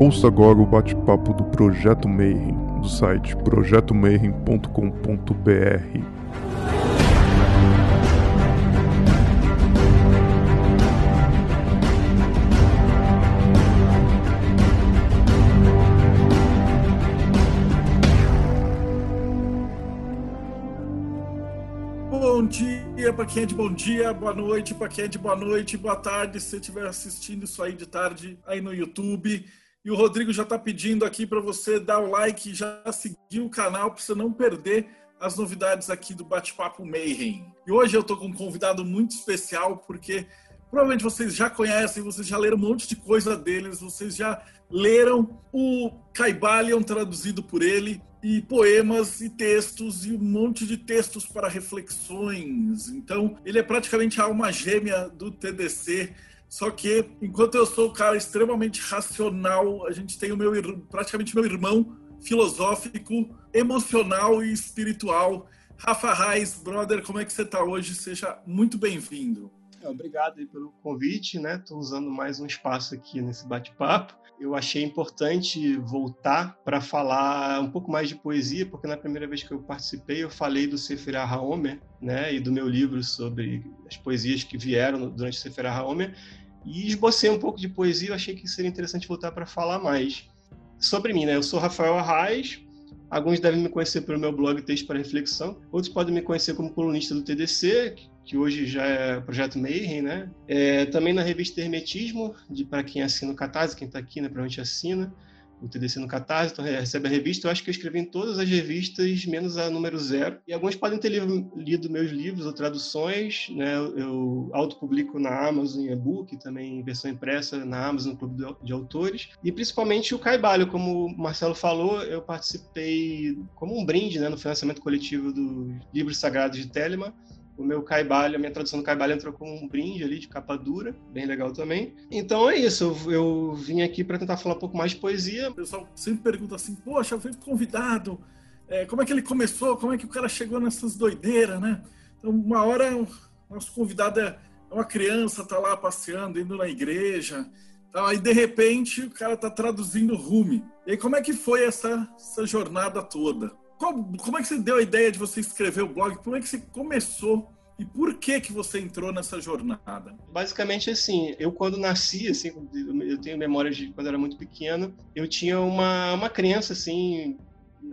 Ouça agora o bate-papo do Projeto Mayhem, do site projetomayhem.com.br. Bom dia para quem é de bom dia, boa noite para quem é de boa noite, boa tarde se estiver assistindo isso aí de tarde aí no YouTube. E o Rodrigo já está pedindo aqui para você dar o like e já seguir o canal para você não perder as novidades aqui do Bate-Papo Mayhem. E hoje eu estou com um convidado muito especial porque provavelmente vocês já conhecem, vocês já leram um monte de coisa deles, vocês já leram o Caibalion traduzido por ele e poemas e textos e um monte de textos para reflexões. Então, ele é praticamente a alma gêmea do TDC. Só que, enquanto eu sou um cara extremamente racional, a gente tem o meu praticamente meu irmão filosófico, emocional e espiritual. Rafa Reis, brother, como é que você está hoje? Seja muito bem-vindo. Obrigado pelo convite, né? Estou usando mais um espaço aqui nesse bate-papo eu achei importante voltar para falar um pouco mais de poesia, porque na primeira vez que eu participei eu falei do Sefer HaOmer, né, e do meu livro sobre as poesias que vieram durante o Sefer HaOmer, e esbocei um pouco de poesia, eu achei que seria interessante voltar para falar mais. Sobre mim, né, eu sou Rafael Arraes, alguns devem me conhecer pelo meu blog Texto para Reflexão, outros podem me conhecer como colunista do TDC, que hoje já é Projeto Mayhem, né? É, também na revista Hermetismo, para quem assina o Catarse, quem está aqui, né, provavelmente assina o TDC no Catarse, então recebe a revista. Eu acho que eu escrevi em todas as revistas, menos a número zero. E alguns podem ter lido, lido meus livros ou traduções, né? Eu autopublico na Amazon em e-book, também em versão impressa na Amazon Clube de Autores. E principalmente o Caibalho, como o Marcelo falou, eu participei como um brinde né, no financiamento coletivo dos Livros Sagrados de Telemann o meu caibalho, a minha tradução do caibalho entrou com um brinde ali de capa dura, bem legal também. Então é isso, eu, eu vim aqui para tentar falar um pouco mais de poesia. O pessoal sempre pergunta assim, poxa, eu fui convidado, é, como é que ele começou, como é que o cara chegou nessas doideiras, né? Então, uma hora, o nosso convidado é uma criança, tá lá passeando, indo na igreja, tá, aí de repente o cara tá traduzindo Rumi. E aí como é que foi essa, essa jornada toda? Como, como é que você deu a ideia de você escrever o blog? Como é que você começou? E por que que você entrou nessa jornada? Basicamente assim, eu quando nasci, assim, eu tenho memórias de quando eu era muito pequeno, eu tinha uma, uma crença assim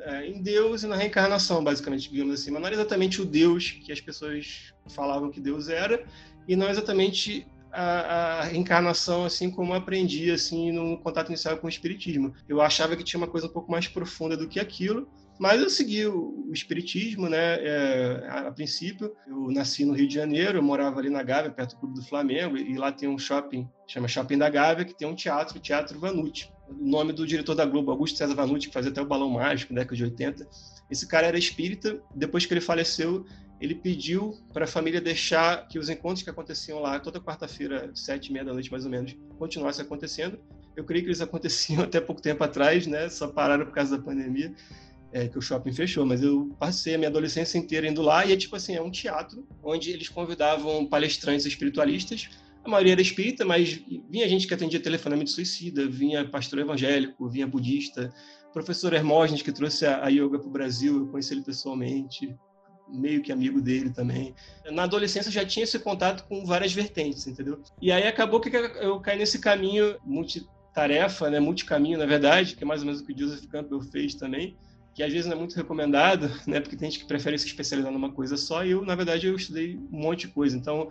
é, em Deus e na reencarnação, basicamente, digamos assim, mas não era exatamente o Deus que as pessoas falavam que Deus era e não exatamente a, a reencarnação assim como aprendi assim no contato inicial com o espiritismo. Eu achava que tinha uma coisa um pouco mais profunda do que aquilo mas eu segui o, o espiritismo, né? É, a, a, princípio, eu nasci no Rio de Janeiro, eu morava ali na Gávea, perto do Clube do Flamengo, e, e lá tem um shopping, chama Shopping da Gávea, que tem um teatro, o Teatro Vanucci. O nome do diretor da Globo, Augusto César Vanucci, que fazia até o Balão Mágico, na década de 80. Esse cara era espírita, depois que ele faleceu, ele pediu para a família deixar que os encontros que aconteciam lá toda quarta-feira, sete e meia da noite mais ou menos, continuassem acontecendo. Eu creio que eles aconteciam até pouco tempo atrás, né? Só pararam por causa da pandemia é, que o shopping fechou, mas eu passei a minha adolescência inteira indo lá e é tipo assim, é um teatro onde eles convidavam palestrantes espiritualistas, a maioria era espírita, mas vinha gente que atendia telefonamento suicida, vinha pastor evangélico, vinha budista, professor Hermógenes que trouxe a, a yoga para o Brasil, eu conheci ele pessoalmente, meio que amigo dele também. Na adolescência já tinha esse contato com várias vertentes, entendeu? E aí acabou que eu caí nesse caminho multitarefa, né, multicaminho, na verdade, que é mais ou menos o que o Joseph Campbell fez também, que às vezes não é muito recomendado, né? Porque tem gente que prefere se especializar numa coisa só. E eu, na verdade, eu estudei um monte de coisa. Então,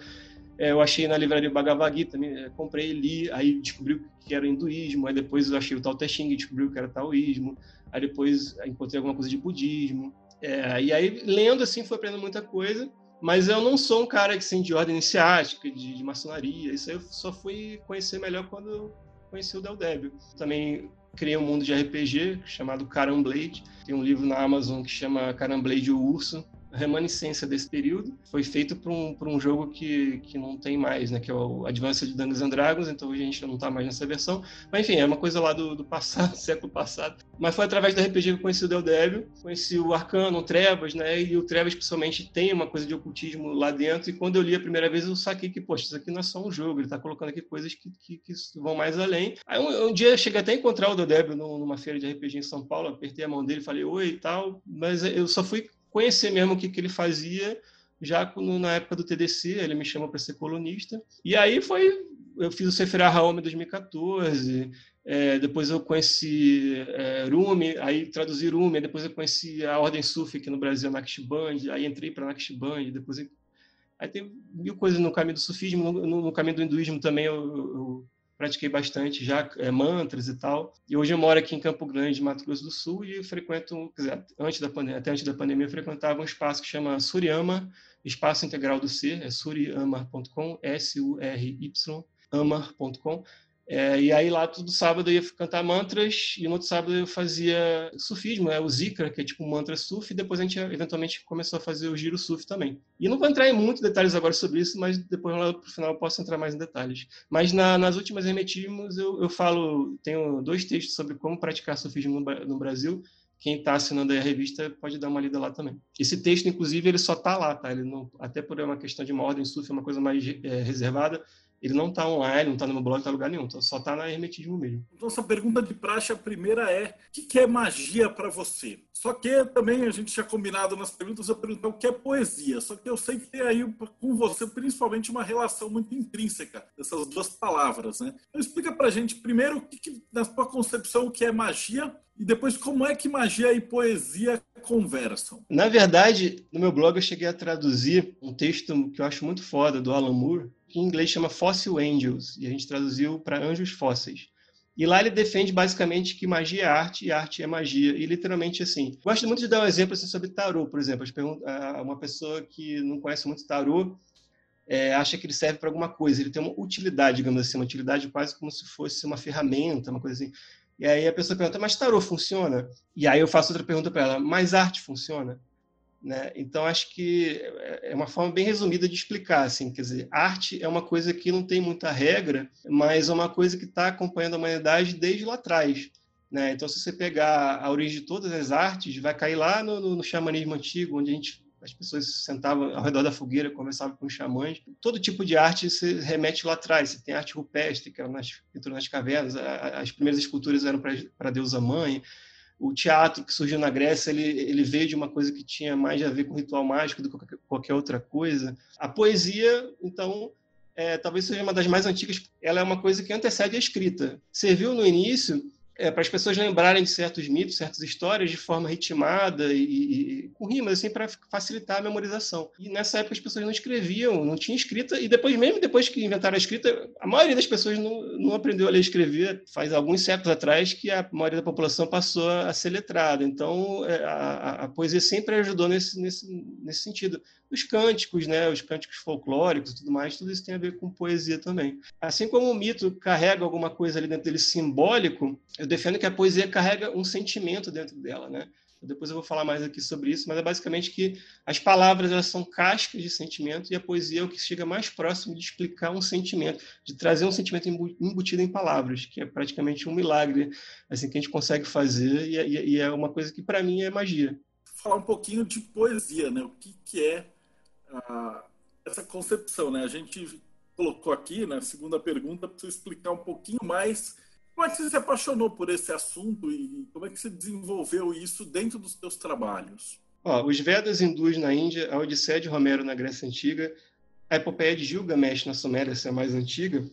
é, eu achei na livraria Bhagavad Gita, é, comprei, li, aí descobri que era hinduísmo, aí depois eu achei o Tao Te Ching descobri que era taoísmo, aí depois encontrei alguma coisa de budismo. É, e aí, lendo assim, fui aprendendo muita coisa. Mas eu não sou um cara assim, de ordem iniciática, de, de maçonaria. Isso aí eu só fui conhecer melhor quando eu conheci o Del Débio. Também criei um mundo de RPG chamado Caramblade. Tem um livro na Amazon que chama Caramblade o Urso, remanescência desse período. Foi feito para um, um jogo que, que não tem mais, né? Que é o Advanced Dungeons and Dragons, então hoje a gente não está mais nessa versão. Mas enfim, é uma coisa lá do, do passado, século passado. Mas foi através do RPG que eu conheci o Del Devil, conheci o Arcano, o Trevas, né? E o Trevas, principalmente, tem uma coisa de ocultismo lá dentro. E quando eu li a primeira vez, eu saquei que, poxa, isso aqui não é só um jogo, ele está colocando aqui coisas que, que, que, vão mais além. Aí um, um dia eu cheguei até a encontrar o Del Devil numa feira de RPG em São Paulo, apertei a mão dele, falei oi e tal, mas eu só fui conhecer mesmo o que, que ele fazia já na época do TDC, ele me chamou para ser colunista. E aí foi, eu fiz o Sefer Home em 2014, é, depois eu conheci é, Rumi, aí traduzi Rumi, depois eu conheci a Ordem Sufi aqui no Brasil, Naqshband, aí entrei para Naqshband, depois aí tem mil coisas no caminho do sufismo, no, no, no caminho do hinduísmo também eu, eu pratiquei bastante já é, mantras e tal. E hoje eu moro aqui em Campo Grande, Mato Grosso do Sul, e frequento, dizer, antes da pandemia, até antes da pandemia, eu frequentava um espaço que chama Suryama, Espaço Integral do Ser, é suryama.com, S-U-R-Y, amar.com. É, e aí lá todo sábado eu ia cantar mantras e no outro sábado eu fazia sufismo, é o zikra, que é tipo um mantra sufi, e depois a gente eventualmente começou a fazer o giro sufi também. E não vou entrar em muitos detalhes agora sobre isso, mas depois lá pro final eu posso entrar mais em detalhes. Mas na, nas últimas hermetismos eu, eu falo, tenho dois textos sobre como praticar sufismo no, no Brasil, quem está assinando a revista pode dar uma lida lá também. Esse texto, inclusive, ele só está lá, tá? Ele não, até por uma questão de uma ordem sufi, é uma coisa mais é, reservada, ele não está online, não está no meu blog, não está em lugar nenhum, então só está na Hermetismo mesmo. Nossa pergunta de praxe, a primeira é: o que é magia para você? Só que também a gente tinha combinado nas perguntas, eu perguntar o que é poesia. Só que eu sei que tem aí com você, principalmente, uma relação muito intrínseca dessas duas palavras, né? Então explica para a gente primeiro, o que, que, na sua concepção, o que é magia e depois como é que magia e poesia conversam. Na verdade, no meu blog eu cheguei a traduzir um texto que eu acho muito foda, do Alan Moore, que em inglês chama Fossil Angels, e a gente traduziu para Anjos Fósseis. E lá ele defende basicamente que magia é arte e arte é magia. E literalmente assim. Gosto muito de dar um exemplo assim, sobre tarô, por exemplo. Uma pessoa que não conhece muito tarô é, acha que ele serve para alguma coisa. Ele tem uma utilidade, digamos assim, uma utilidade quase como se fosse uma ferramenta, uma coisa assim. E aí a pessoa pergunta, mas tarô funciona? E aí eu faço outra pergunta para ela, mas arte funciona? Né? Então, acho que é uma forma bem resumida de explicar. Assim, quer dizer, arte é uma coisa que não tem muita regra, mas é uma coisa que está acompanhando a humanidade desde lá atrás. Né? Então, se você pegar a origem de todas as artes, vai cair lá no, no, no xamanismo antigo, onde a gente as pessoas se sentavam ao redor da fogueira, conversavam com os xamãs. Todo tipo de arte se remete lá atrás. Você tem arte rupestre, que era nas nas cavernas, as primeiras esculturas eram para a deusa mãe o teatro que surgiu na Grécia ele, ele veio de uma coisa que tinha mais a ver com ritual mágico do que qualquer, outra coisa. A poesia, então, é, talvez seja uma das mais antigas. Ela é uma coisa que antecede a escrita. Serviu no início é, para as pessoas lembrarem de certos mitos, certas histórias de forma ritmada e, e com rimas, assim, para facilitar a memorização. E nessa época as pessoas não escreviam, não tinha escrita, e depois, mesmo depois que inventaram a escrita, a maioria das pessoas não, não aprendeu a ler e escrever. Faz alguns séculos atrás que a maioria da população passou a ser letrada. Então, é, a, a poesia sempre ajudou nesse, nesse, nesse sentido os cânticos, né, os cânticos folclóricos e tudo mais, tudo isso tem a ver com poesia também. Assim como o mito carrega alguma coisa ali dentro dele simbólico, eu defendo que a poesia carrega um sentimento dentro dela, né? Depois eu vou falar mais aqui sobre isso, mas é basicamente que as palavras elas são cascas de sentimento e a poesia é o que chega mais próximo de explicar um sentimento, de trazer um sentimento embutido em palavras, que é praticamente um milagre assim que a gente consegue fazer e, é, e é uma coisa que para mim é magia. Falar um pouquinho de poesia, né? O que, que é a, essa concepção, né? A gente colocou aqui na segunda pergunta para explicar um pouquinho mais como é que você se apaixonou por esse assunto e como é que você desenvolveu isso dentro dos seus trabalhos? Ó, os Vedas hindus na Índia, a Odisseia de Romero na Grécia Antiga, a epopeia de Gilgamesh na Suméria, essa é a mais antiga,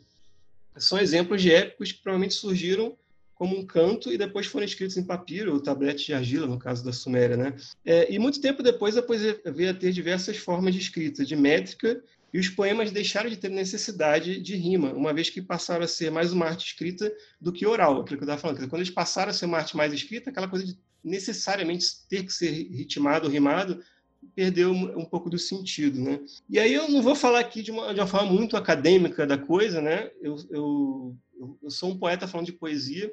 são exemplos de épicos que provavelmente surgiram como um canto e depois foram escritos em papiro ou tablete de argila, no caso da Suméria. Né? É, e muito tempo depois a poesia veio a ter diversas formas de escrita, de métrica, e os poemas deixaram de ter necessidade de rima, uma vez que passaram a ser mais uma arte escrita do que oral, aquilo que eu estava falando. Quando eles passaram a ser uma arte mais escrita, aquela coisa de necessariamente ter que ser ritmado, rimado, perdeu um pouco do sentido, né? E aí eu não vou falar aqui de uma, de uma forma muito acadêmica da coisa, né? Eu, eu, eu sou um poeta falando de poesia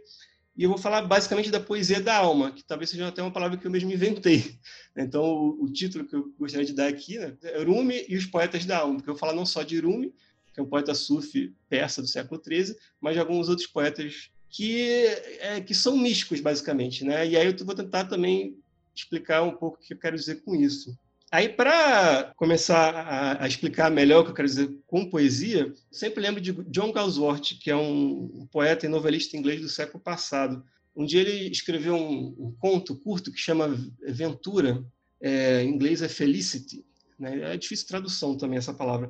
E eu vou falar basicamente da poesia da alma, que talvez seja até uma palavra que eu mesmo inventei. Então, o, o título que eu gostaria de dar aqui né, é Rumi e os Poetas da Alma, porque eu vou falar não só de Rumi, que é um poeta sufi persa do século XIII, mas de alguns outros poetas que, é, que são místicos, basicamente. Né? E aí eu vou tentar também explicar um pouco o que eu quero dizer com isso. Aí, para começar a, a, explicar melhor o que eu quero dizer com poesia, sempre lembro de John Galsworth, que é um, um poeta e novelista inglês do século passado. Um dia ele escreveu um, um conto curto que chama Ventura, é, em inglês é Felicity. Né? É difícil tradução também essa palavra.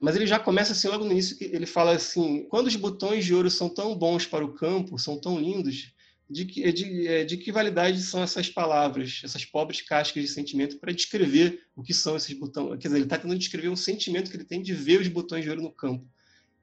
Mas ele já começa assim logo no início, ele fala assim: quando os botões de ouro são tão bons para o campo, são tão lindos, de que, de, é, de que validade são essas palavras, essas pobres cascas de sentimento para descrever o que são esses botões? Quer dizer, ele está tentando descrever um sentimento que ele tem de ver os botões de ouro no campo.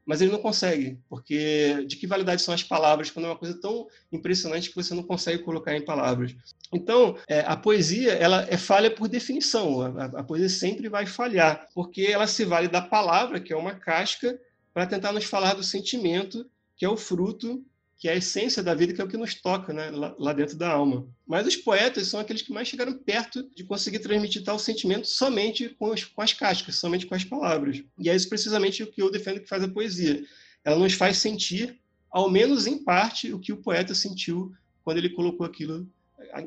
Mas ele não consegue, porque de que validade são as palavras quando é uma coisa tão impressionante que você não consegue colocar em palavras? Então, é, a poesia ela é falha por definição. A, a poesia sempre vai falhar, porque ela se vale da palavra, que é uma casca, para tentar nos falar do sentimento, que é o fruto que é a essência da vida, que é o que nos toca né, lá, dentro da alma. Mas os poetas são aqueles que mais chegaram perto de conseguir transmitir tal sentimento somente com as, com as cascas, somente com as palavras. E é isso precisamente o que eu defendo que faz a poesia. Ela nos faz sentir, ao menos em parte, o que o poeta sentiu quando ele colocou aquilo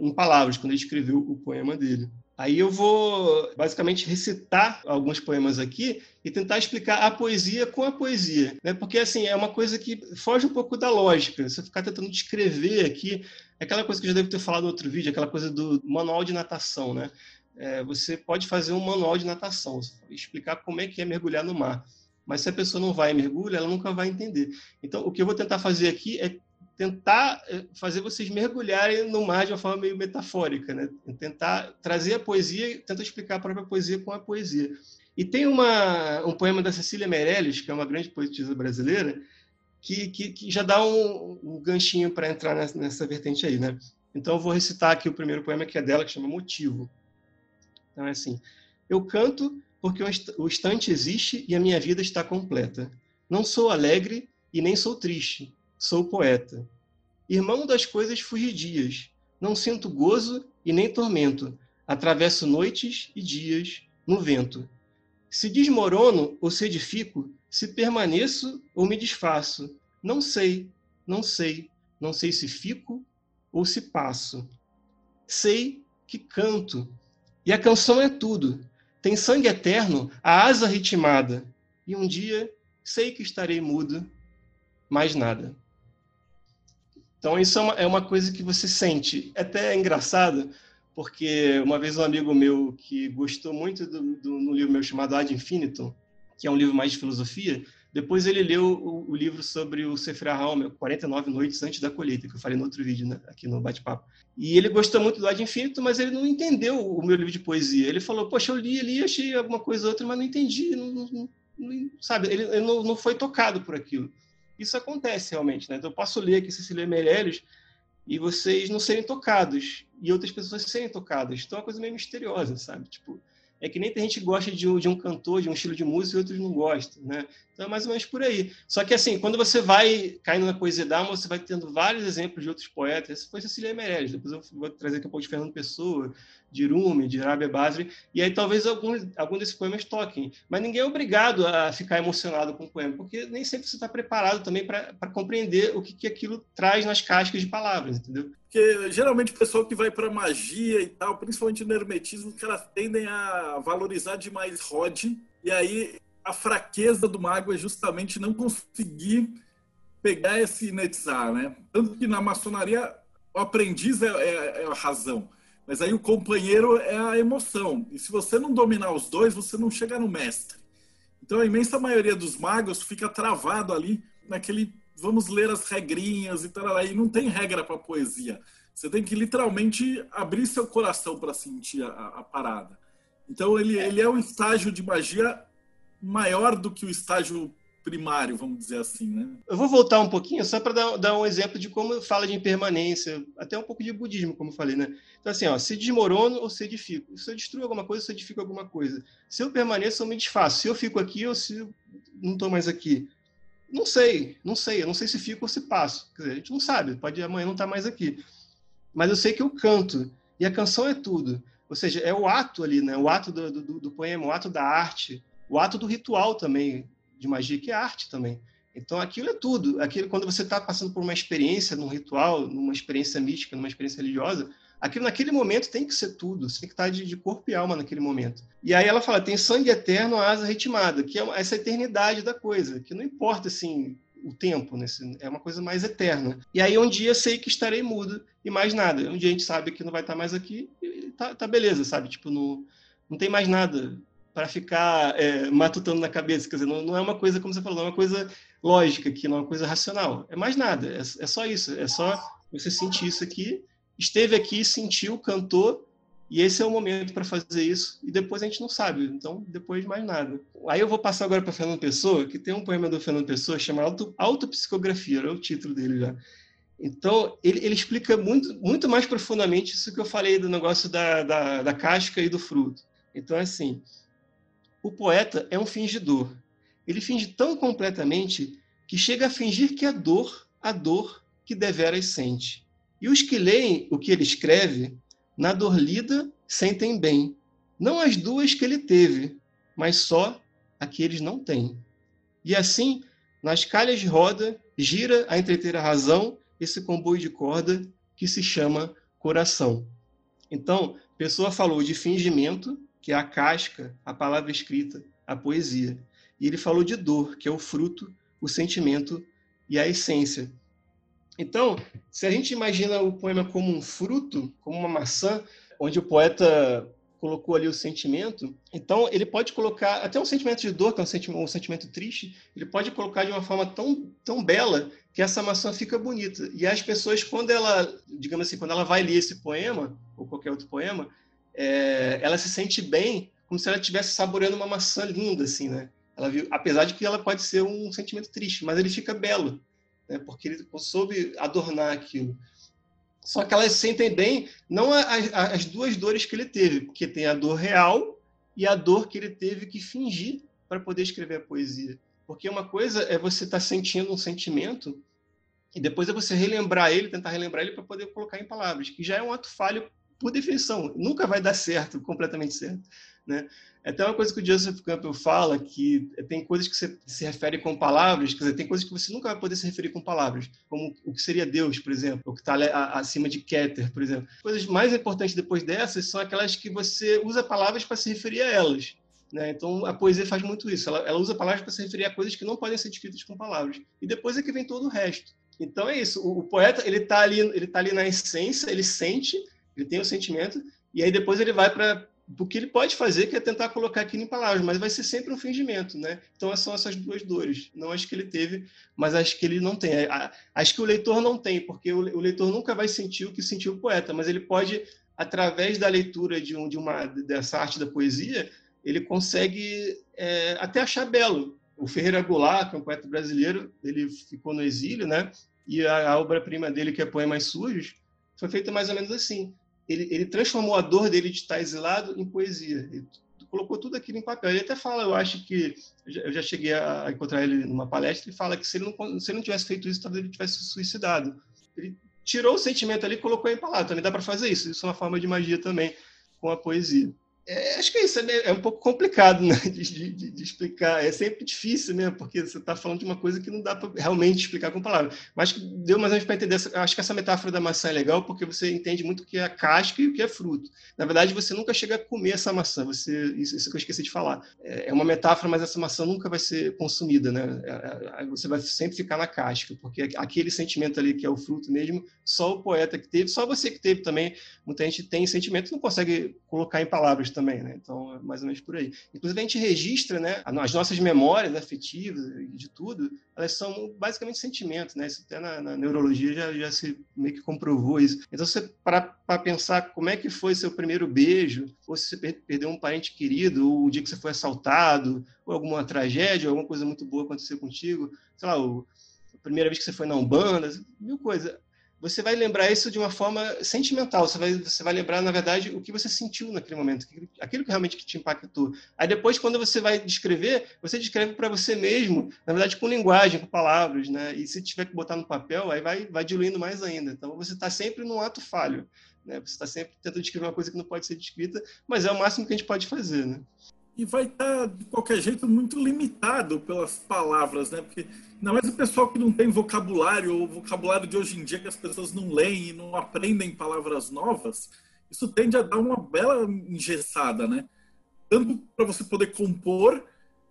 em palavras, quando ele escreveu o poema dele. Aí eu vou basicamente recitar alguns poemas aqui e tentar explicar a poesia com a poesia, né? Porque assim é uma coisa que foge um pouco da lógica. Eu ficar tentando descrever aqui, é aquela coisa que eu já devo ter falado no outro vídeo, aquela coisa do manual de natação, né? É, você pode fazer um manual de natação, explicar como é que é mergulhar no mar. Mas se a pessoa não vai e mergulha, ela nunca vai entender. Então, o que eu vou tentar fazer aqui é tentar eh, fazer vocês mergulharem no mar de uma forma meio metafórica, né? Tentar trazer a poesia, tentar explicar a própria poesia com a poesia. E tem uma, um poema da Cecília Meirelles, que é uma grande poetisa brasileira, que, que, que já dá um, um ganchinho para entrar nessa, nessa, vertente aí, né? Então eu vou recitar aqui o primeiro poema que é dela, que chama Motivo. Então é assim: Eu canto porque o instante existe e a minha vida está completa. Não sou alegre e nem sou triste sou poeta. Irmão das coisas fugidias, não sinto gozo e nem tormento, atravesso noites e dias no vento. Se desmorono ou se edifico, se permaneço ou me desfaço, não sei, não sei, não sei se fico ou se passo. Sei que canto, e a canção é tudo. Tem sangue eterno, a asa ritmada, e um dia sei que estarei mudo, mais nada. Então, isso é uma, é uma coisa que você sente. É até engraçado, porque uma vez um amigo meu que gostou muito do, do livro meu chamado Ad Infinitum, que é um livro mais de filosofia, depois ele leu o, o livro sobre o Sefer HaOmer, 49 noites antes da colheita, que eu falei no outro vídeo, né, aqui no bate-papo. E ele gostou muito do Ad Infinitum, mas ele não entendeu o meu livro de poesia. Ele falou, poxa, eu li ali, achei alguma coisa ou outra, mas não entendi, não, não, não, sabe? Ele, ele não, não foi tocado por aquilo isso acontece realmente, né? Então eu posso ler aqui Cecília Meirelles e vocês não serem tocados e outras pessoas serem tocadas. Então é uma coisa meio misteriosa, sabe? Tipo, é que nem tem gente que gosta de um, de um cantor, de um estilo de música e outros não gostam, né? Então é mais ou menos por aí. Só que assim, quando você vai caindo na poesia da alma, você vai tendo vários exemplos de outros poetas. Esse foi Cecília Meirelles, depois eu vou trazer aqui um pouco de Fernando Pessoa, de Rumi, de Rabi Basri, e aí talvez algum, algum desses poemas toquem. Mas ninguém é obrigado a ficar emocionado com o poema, porque nem sempre você está preparado também para compreender o que, que aquilo traz nas cascas de palavras, entendeu? Porque geralmente o pessoal que vai para magia e tal, principalmente no hermetismo, que elas tendem a valorizar demais Rod, e aí a fraqueza do mago é justamente não conseguir pegar esse netzar, né? Tanto que na maçonaria o aprendiz é, é, é a razão mas aí o companheiro é a emoção. E se você não dominar os dois, você não chega no mestre. Então a imensa maioria dos magos fica travado ali naquele vamos ler as regrinhas e tal. E não tem regra para poesia. Você tem que literalmente abrir seu coração para sentir a, a, parada. Então ele é. ele é um estágio de magia maior do que o estágio primário, vamos dizer assim, né? Eu vou voltar um pouquinho só para dar, dar, um exemplo de como fala de impermanência, até um pouco de budismo, como falei, né? Então, assim, ó, se desmorono ou se edifico. Se eu destruo alguma coisa, se eu edifico alguma coisa. Se eu permaneço, eu me desfaço. Se eu fico aqui ou se não estou mais aqui. Não sei, não sei. Eu não sei se fico ou se passo. Dizer, a gente não sabe, pode amanhã não estar tá mais aqui. Mas eu sei que eu canto. E a canção é tudo. Ou seja, é o ato ali, né? o ato do, do, do poema, o ato da arte, o ato do ritual também, de magia, que é arte também. Então, aquilo é tudo. Aquilo, quando você está passando por uma experiência, num ritual, numa experiência mística, numa experiência religiosa, aquilo naquele momento tem que ser tudo. Você tem que estar de, de corpo e alma naquele momento. E aí ela fala, tem sangue eterno, asa ritmada, que é essa eternidade da coisa, que não importa, assim, o tempo, né? é uma coisa mais eterna. E aí um dia sei que estarei mudo e mais nada. Um dia a gente sabe que não vai estar mais aqui e tá, tá beleza, sabe? Tipo, não, não tem mais nada para ficar é, matutando na cabeça. Quer dizer, não, não, é uma coisa, como você falou, não é uma coisa lógica aqui, não é uma coisa racional. É mais nada, é, é só isso. É só você sentir isso aqui, esteve aqui, sentiu, cantou e esse é o momento para fazer isso, e depois a gente não sabe, então depois mais nada. Aí eu vou passar agora para Fernando Pessoa, que tem um poema do Fernando Pessoa chamado Autopsicografia, é o título dele já. Então, ele, ele, explica muito, muito mais profundamente isso que eu falei do negócio da, da, da casca e do fruto. Então, é assim, o poeta é um fingidor. Ele finge tão completamente que chega a fingir que é dor, a dor que deveras sente. E os que leem o que ele escreve na dor lida sentem bem, não as duas que ele teve, mas só a que eles não têm. E assim, nas calhas de roda, gira a entreter a razão esse comboio de corda que se chama coração. Então, Pessoa falou de fingimento, que é a casca, a palavra escrita, a poesia. E ele falou de dor, que é o fruto, o sentimento e a essência, então, se a gente imagina o poema como um fruto, como uma maçã, onde o poeta colocou ali o sentimento, então ele pode colocar até um sentimento de dor, que é um sentimento, um sentimento triste, ele pode colocar de uma forma tão, tão bela que essa maçã fica bonita. E as pessoas, quando ela, digamos assim, quando ela vai ler esse poema, ou qualquer outro poema, é, ela se sente bem, como se ela estivesse saboreando uma maçã linda, assim, né? Ela viu, apesar de que ela pode ser um sentimento triste, mas ele fica belo né? porque ele soube adornar aquilo. Só que elas sentem bem não as, as duas dores que ele teve, porque tem a dor real e a dor que ele teve que fingir para poder escrever a poesia. Porque uma coisa é você estar tá sentindo um sentimento e depois é você relembrar ele, tentar relembrar ele para poder colocar em palavras, que já é um ato falho por definição. Nunca vai dar certo, completamente certo. Né? É até uma coisa que o Joseph Campbell fala, que tem coisas que você se refere com palavras, quer dizer, tem coisas que você nunca vai poder se referir com palavras, como o que seria Deus, por exemplo, o que está acima de Keter, por exemplo. Coisas mais importantes depois dessas são aquelas que você usa palavras para se referir a elas. Né? Então, a poesia faz muito isso. Ela, ela usa palavras para se referir a coisas que não podem ser descritas com palavras. E depois é que vem todo o resto. Então, é isso. O, o poeta, ele está ali, ele tá ali na essência, ele sente, ele tem o sentimento, e aí depois ele vai para o que ele pode fazer, que é tentar colocar aquilo em palavras, mas vai ser sempre um fingimento, né? Então são essas duas dores, não as que ele teve, mas as que ele não tem. As que o leitor não tem, porque o leitor nunca vai sentir o que sentiu o poeta, mas ele pode, através da leitura de, um, de uma dessa arte da poesia, ele consegue é, até achar belo. O Ferreira Goulart, que é um poeta brasileiro, ele ficou no exílio, né? E a, a obra-prima dele, que é Poemas Sujos, foi feita mais ou menos assim ele, ele transformou a dor dele de estar exilado em poesia. Ele colocou tudo aquilo em papel. Ele até fala, eu acho que eu já cheguei a encontrar ele numa palestra e fala que se ele não, se ele não tivesse feito isso, talvez ele tivesse suicidado. Ele tirou o sentimento ali colocou em palavras. Também dá para fazer isso. Isso é uma forma de magia também com a poesia. É, acho que é isso, é, é um pouco complicado né, de, de, de, explicar. É sempre difícil, né? Porque você está falando de uma coisa que não dá para realmente explicar com palavras. Mas deu mais ou menos para entender. Acho que essa metáfora da maçã é legal porque você entende muito o que é casca e o que é fruto. Na verdade, você nunca chega a comer essa maçã. Você, isso, isso que eu esqueci de falar. É, é uma metáfora, mas essa maçã nunca vai ser consumida, né? É, você vai sempre ficar na casca, porque aquele sentimento ali que é o fruto mesmo, só o poeta que teve, só você que teve também. Muita gente tem sentimento e não consegue colocar em palavras também, né? Então, é mais ou menos por aí. Inclusive, a gente registra, né? As nossas memórias afetivas e de tudo, elas são basicamente sentimentos, né? Isso até na, na neurologia já, já se meio que comprovou isso. Então, você para pensar como é que foi seu primeiro beijo, ou se você perdeu um parente querido, ou o dia que você foi assaltado, ou alguma tragédia, alguma coisa muito boa aconteceu contigo, sei lá, o, a primeira vez que você foi na Umbanda, mil coisas você vai lembrar isso de uma forma sentimental. Você vai, você vai lembrar, na verdade, o que você sentiu naquele momento, aquilo que realmente te impactou. Aí depois, quando você vai descrever, você descreve para você mesmo, na verdade, com linguagem, com palavras, né? E se tiver que botar no papel, aí vai, vai diluindo mais ainda. Então, você está sempre num ato falho. Né? Você está sempre tentando descrever uma coisa que não pode ser descrita, mas é o máximo que a gente pode fazer, né? E vai estar, de qualquer jeito, muito limitado pelas palavras, né? Porque Ainda mais o pessoal que não tem vocabulário, ou vocabulário de hoje em dia que as pessoas não leem e não aprendem palavras novas, isso tende a dar uma bela engessada, né? Tanto para você poder compor,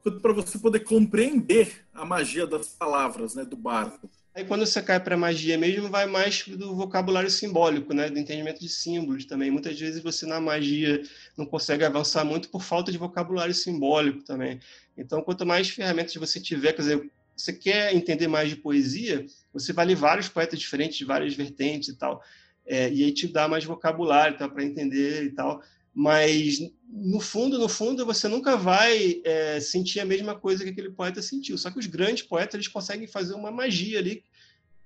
quanto para você poder compreender a magia das palavras, né, do barco. Aí quando você cai para magia mesmo, vai mais do vocabulário simbólico, né, do entendimento de símbolos também. Muitas vezes você na magia não consegue avançar muito por falta de vocabulário simbólico também. Então, quanto mais ferramentas você tiver, quer dizer, você quer entender mais de poesia, você vai ler vários poetas diferentes, várias vertentes e tal. É, e aí te dá mais vocabulário tá, para entender e tal. Mas, no fundo, no fundo, você nunca vai é, sentir a mesma coisa que aquele poeta sentiu. Só que os grandes poetas eles conseguem fazer uma magia ali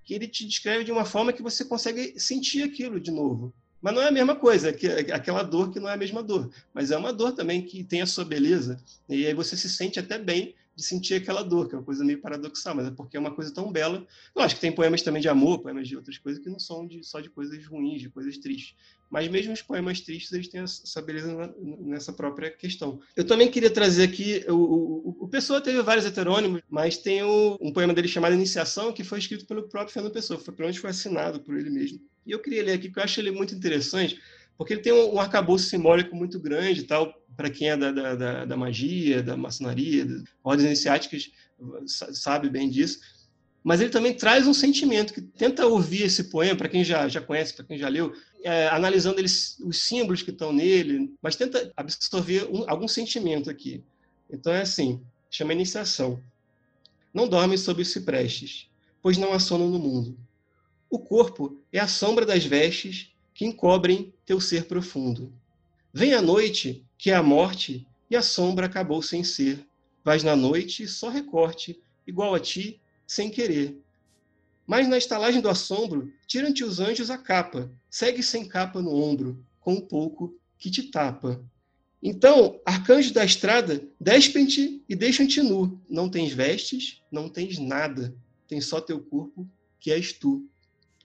que ele te descreve de uma forma que você consegue sentir aquilo de novo. Mas não é a mesma coisa, é aquela dor que não é a mesma dor. Mas é uma dor também que tem a sua beleza. E aí você se sente até bem de sentir aquela dor, que é uma coisa meio paradoxal, mas é porque é uma coisa tão bela. Lógico que tem poemas também de amor, poemas de outras coisas que não são de, só de coisas ruins, de coisas tristes. Mas mesmo os poemas tristes, eles têm essa beleza nessa própria questão. Eu também queria trazer aqui, o, o, o Pessoa teve vários heterônimos, mas tem o, um poema dele chamado Iniciação, que foi escrito pelo próprio Fernando Pessoa, foi, pelo menos foi assinado por ele mesmo. E eu queria ler aqui, porque eu acho ele muito interessante, porque ele tem um, arcabouço simbólico muito grande tal, para quem é da, da, da, da, magia, da maçonaria, das ordens iniciáticas, sabe bem disso. Mas ele também traz um sentimento que tenta ouvir esse poema, para quem já, já conhece, para quem já leu, é, analisando eles, os símbolos que estão nele, mas tenta absorver um, algum sentimento aqui. Então é assim, chama iniciação. Não dormem sob os ciprestes, pois não há sono no mundo. O corpo é a sombra das vestes que encobrem teu ser profundo. Vem a noite, que é a morte, e a sombra acabou sem ser. Vais na noite, só recorte, igual a ti, sem querer. Mas na estalagem do assombro, tiram-te os anjos a capa, segue sem capa no ombro, com um pouco que te tapa. Então, arcanjos da estrada, despem-te e deixam-te nu. Não tens vestes, não tens nada, tens só teu corpo, que és tu.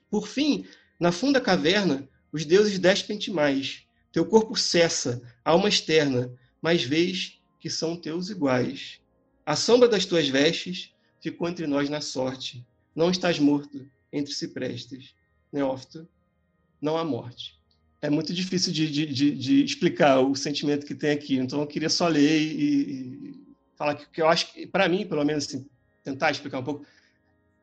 Por fim, na funda caverna, os deuses despem-te mais. Teu corpo cessa, alma externa, mas vês que são teus iguais. A sombra das tuas vestes ficou entre nós na sorte. Não estás morto entre ciprestes. Neófito, não há morte. É muito difícil de, de, de, de, explicar o sentimento que tem aqui. Então, eu queria só ler e, e falar que, que eu acho que, para mim, pelo menos, assim, tentar explicar um pouco,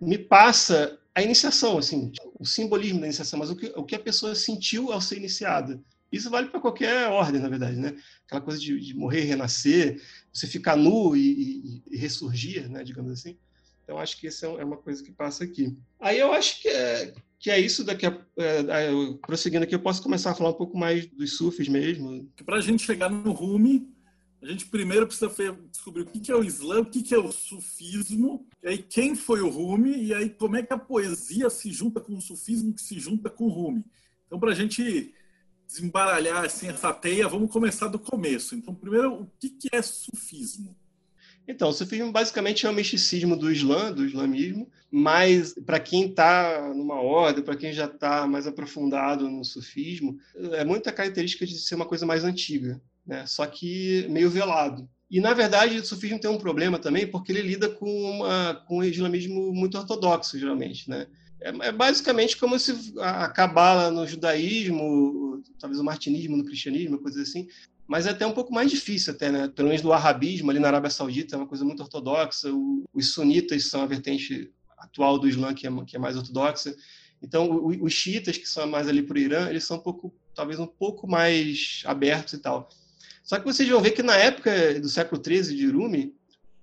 me passa a iniciação, assim, o simbolismo da iniciação, mas o que, o que a pessoa sentiu ao ser iniciada. Isso vale para qualquer ordem, na verdade, né? Aquela coisa de, de morrer e renascer, você ficar nu e, e, e, ressurgir, né, digamos assim. Então, acho que isso é, é uma coisa que passa aqui. Aí eu acho que é, que é isso daqui a, é, prosseguindo aqui, eu posso começar a falar um pouco mais dos sufis mesmo. Para a gente chegar no Rumi, a gente primeiro precisa descobrir o que é o Islã, o que é o sufismo, e aí quem foi o Rumi, e aí como é que a poesia se junta com o sufismo, que se junta com o Rumi. Então, para a gente desembaralhar assim, essa teia, vamos começar do começo. Então, primeiro, o que é sufismo? Então, o sufismo basicamente é o misticismo do Islã, do islamismo, mas para quem está numa ordem, para quem já está mais aprofundado no sufismo, é muita característica de ser uma coisa mais antiga né? só que meio velado. E, na verdade, o sufismo tem um problema também, porque ele lida com, uma, com um islamismo muito ortodoxo, geralmente. Né? É, é basicamente como se a cabala no judaísmo, talvez o martinismo no cristianismo, coisas assim, mas é até um pouco mais difícil até, né? Pelo menos do arabismo ali na Arábia Saudita é uma coisa muito ortodoxa. O, os sunitas são a vertente atual do Islã que é, que é mais ortodoxa. Então, os xiitas que são mais ali para o Irã, eles são um pouco, talvez um pouco mais abertos e tal. Só que vocês vão ver que na época do século XIII de Rumi,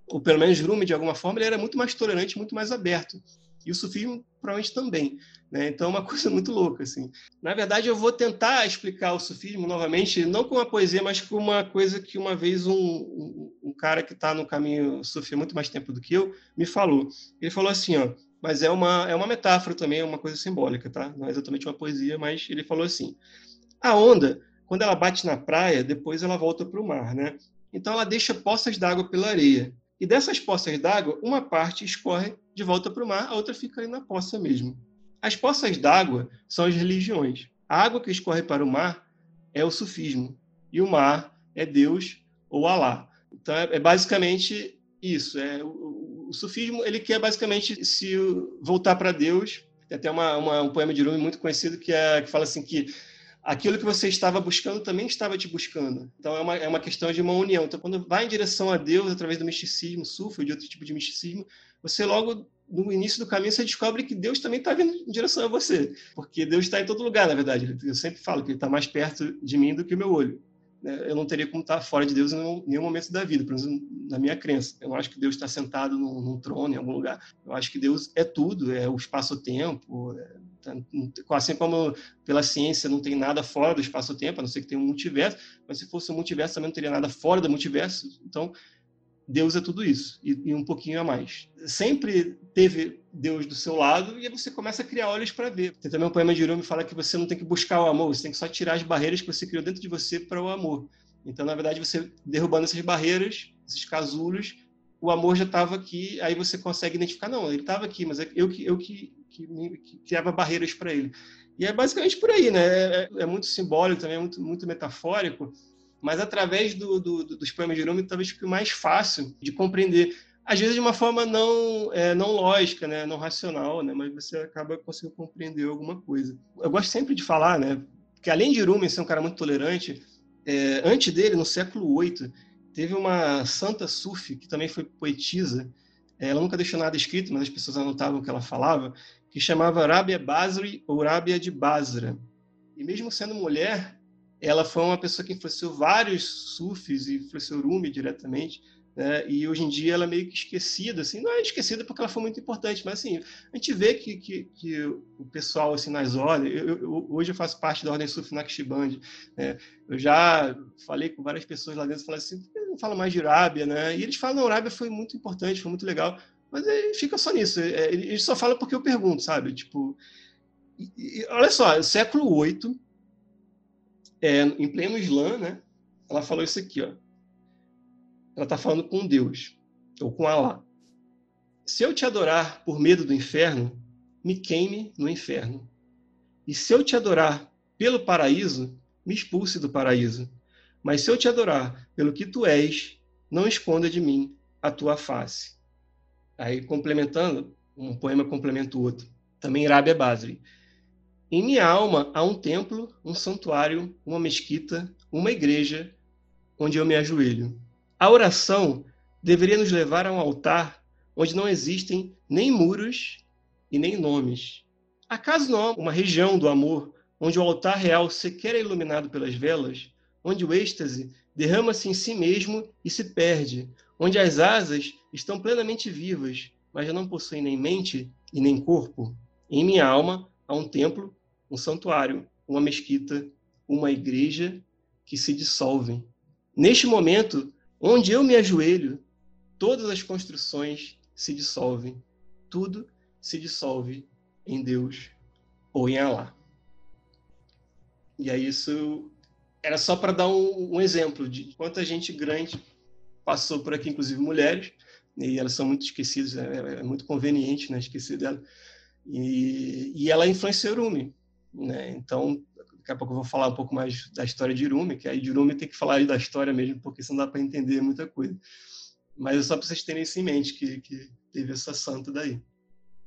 ou pelo menos Rumi de alguma forma, ele era muito mais tolerante, muito mais aberto. E o sufismo provavelmente também. Né? Então é uma coisa muito louca. Assim. Na verdade, eu vou tentar explicar o sufismo novamente, não com uma poesia, mas com uma coisa que uma vez um, um, um cara que está no caminho sufi há muito mais tempo do que eu me falou. Ele falou assim: ó, mas é uma, é uma metáfora também, é uma coisa simbólica, tá? Não é exatamente uma poesia, mas ele falou assim: a onda, quando ela bate na praia, depois ela volta para o mar, né? Então ela deixa poças d'água pela areia. E dessas poças d'água, uma parte escorre de volta para o mar, a outra fica ali na poça mesmo. As poças d'água são as religiões. A água que escorre para o mar é o sufismo. E o mar é Deus ou Alá. Então é, é basicamente isso. É, o, sufismo ele quer basicamente se voltar para Deus. Tem até uma, uma, um poema de Rumi muito conhecido que, é, que fala assim que aquilo que você estava buscando também estava te buscando. Então é uma, é uma questão de uma união. Então quando vai em direção a Deus através do misticismo, sufi de outro tipo de misticismo, você logo no início do caminho você descobre que Deus também está vindo em direção a você, porque Deus está em todo lugar, na verdade. Eu sempre falo que Ele está mais perto de mim do que o meu olho. Né? Eu não teria como estar fora de Deus em nenhum momento da vida, pelo menos na minha crença. Eu não acho que Deus está sentado num, num trono em algum lugar. Eu acho que Deus é tudo, é o espaço-tempo. É, tá, assim como pela ciência não tem nada fora do espaço-tempo, a não ser que tenha um multiverso, mas se fosse um multiverso também não teria nada fora do multiverso. Então, Deus é tudo isso e, e, um pouquinho a mais. Sempre teve Deus do seu lado e aí você começa a criar olhos para ver. Tem também um poema de Irumi que fala que você não tem que buscar o amor, você tem que só tirar as barreiras que você criou dentro de você para o amor. Então, na verdade, você derrubando essas barreiras, esses casulos, o amor já estava aqui, aí você consegue identificar, não, ele estava aqui, mas é eu que, eu que, que, que criava barreiras para ele. E é basicamente por aí, né? É, é, muito simbólico também, é muito, muito metafórico, mas através do, do, dos poemas de Rumi talvez fique mais fácil de compreender às vezes de uma forma não é, não lógica, né, não racional, né, mas você acaba conseguindo compreender alguma coisa. Eu gosto sempre de falar, né, que além de Rumi ser um cara muito tolerante, é, antes dele, no século VIII, teve uma santa sufi que também foi poetisa. Ela nunca deixou nada escrito, mas as pessoas anotavam o que ela falava, que chamava Rábia Basri ou Rábia de Basra. E mesmo sendo mulher, ela foi uma pessoa que influenciou vários sufis e influenciou Rumi diretamente. Né? E hoje em dia ela é meio que esquecida, assim, não é esquecida porque ela foi muito importante, mas assim, a gente vê que, que, que o pessoal assim, nas ordens, eu, eu, hoje eu faço parte da Ordem Sufi Naqshband, né? eu já falei com várias pessoas lá dentro, falei assim, não fala mais de Rábia, né? E eles falam, não, Rábia foi muito importante, foi muito legal, mas aí fica só nisso, é, eles só falam porque eu pergunto, sabe? Tipo, olha só, século VIII, é, em pleno Islã, né? Ela falou isso aqui, ó. Ela está falando com Deus, ou com Alá. Se eu te adorar por medo do inferno, me queime no inferno. E se eu te adorar pelo paraíso, me expulse do paraíso. Mas se eu te adorar pelo que tu és, não esconda de mim a tua face. Aí, complementando, um poema complementa o outro. Também Rabia Basri. Em minha alma há um templo, um santuário, uma mesquita, uma igreja, onde eu me ajoelho. A oração deveria nos levar a um altar onde não existem nem muros e nem nomes. Acaso não há uma região do amor onde o altar real sequer é iluminado pelas velas, onde o êxtase derrama-se em si mesmo e se perde, onde as asas estão plenamente vivas, mas já não possuem nem mente e nem corpo? Em minha alma há um templo um santuário, uma mesquita, uma igreja que se dissolvem. Neste momento, onde eu me ajoelho, todas as construções se dissolvem. Tudo se dissolve em Deus ou em Alá. E aí isso era só para dar um, um, exemplo de quanta gente grande passou por aqui, inclusive mulheres, e elas são muito esquecidas, é, é muito conveniente né, esquecer dela. E, e ela influenciou Rumi. Né? Então, daqui a pouco eu vou falar um pouco mais da história de Irumi, que aí de Irumi tem que falar da história mesmo, porque senão dá para entender muita coisa. Mas é só para vocês terem isso em mente, que, que teve essa santa daí.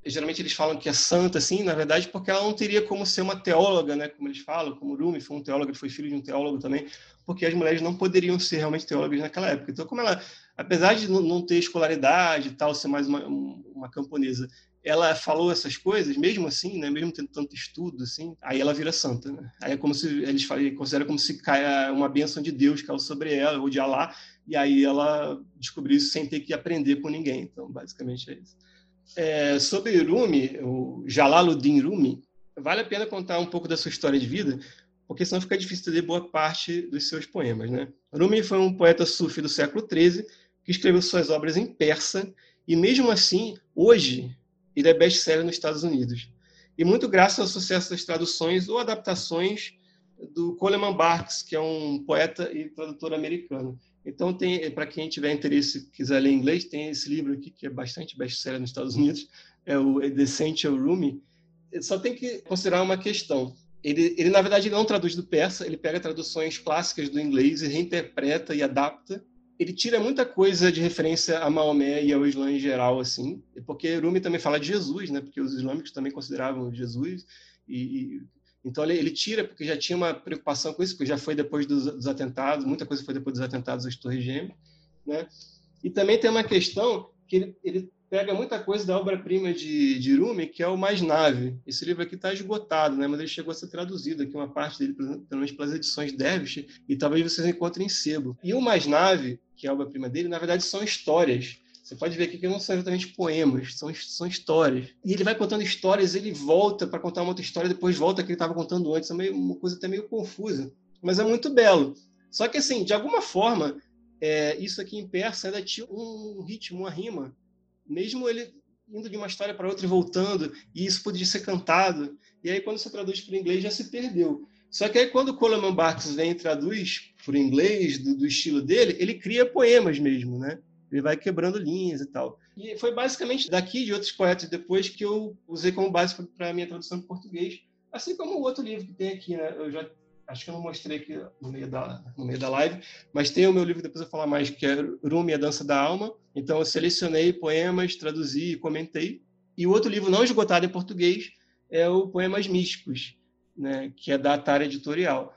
E, geralmente eles falam que é santa, assim, na verdade, porque ela não teria como ser uma teóloga, né, como eles falam, como Rumi foi um teólogo, foi filho de um teólogo também, porque as mulheres não poderiam ser realmente teólogas naquela época. Então, como ela, apesar de não ter escolaridade e tal, ser mais uma, uma camponesa, ela falou essas coisas, mesmo assim, né, mesmo tendo tanto estudo, assim, aí ela vira santa. Né? Aí é como se eles consideram como se caia uma bênção de Deus caiu sobre ela, ou de Alá, e aí ela descobriu isso sem ter que aprender com ninguém. Então, basicamente é isso. É, sobre Rumi, o Jalaluddin Rumi, vale a pena contar um pouco da sua história de vida, porque senão fica difícil ler boa parte dos seus poemas. Né? Rumi foi um poeta sufi do século XIII que escreveu suas obras em persa, e mesmo assim, hoje, ele é best-seller nos Estados Unidos. E muito graças ao sucesso das traduções ou adaptações do Coleman Barks, que é um poeta e tradutor americano. Então, tem para quem tiver interesse quiser ler inglês, tem esse livro aqui que é bastante best-seller nos Estados Unidos, é o Essential Rumi. Só tem que considerar uma questão. Ele, ele, na verdade, não traduz do persa, ele pega traduções clássicas do inglês e reinterpreta e adapta. Ele tira muita coisa de referência a Maomé e ao Islã em geral, assim, porque Rumi também fala de Jesus, né? Porque os islâmicos também consideravam Jesus e, e então ele, ele, tira porque já tinha uma preocupação com isso, porque já foi depois dos, dos atentados, muita coisa foi depois dos atentados das Torres Gêmeas, né? E também tem uma questão que ele, ele pega muita coisa da obra-prima de, de Rumi, que é o Mais Nave. Esse livro aqui está esgotado, né? mas ele chegou a ser traduzido aqui, uma parte dele, pelo menos pelas edições Dervish, e talvez vocês encontrem em sebo. E o Mais Nave, que é a obra-prima dele, na verdade são histórias você pode ver aqui que não são exatamente poemas, são, são histórias. E ele vai contando histórias, ele volta para contar uma outra história, depois volta que ele estava contando antes. É meio, uma coisa até meio confusa, mas é muito belo. Só que, assim, de alguma forma, é, isso aqui em persa ainda tinha um ritmo, uma rima. Mesmo ele indo de uma história para outra e voltando, e isso podia ser cantado. E aí, quando você traduz para o inglês, já se perdeu. Só que aí, quando o Coleman Barks vem e traduz para o inglês, do, do, estilo dele, ele cria poemas mesmo, né? ele vai quebrando linhas e tal. E foi basicamente daqui de outros poetas depois que eu usei como base para a minha tradução para português, assim como o outro livro que tem aqui, né? Eu já acho que eu não mostrei aqui no meio da no meio da live, mas tem o meu livro depois eu falar mais que é Rumi a dança da alma. Então eu selecionei poemas, traduzi e comentei. E o outro livro não esgotado em português é o Poemas Místicos, né, que é da Atara Editorial.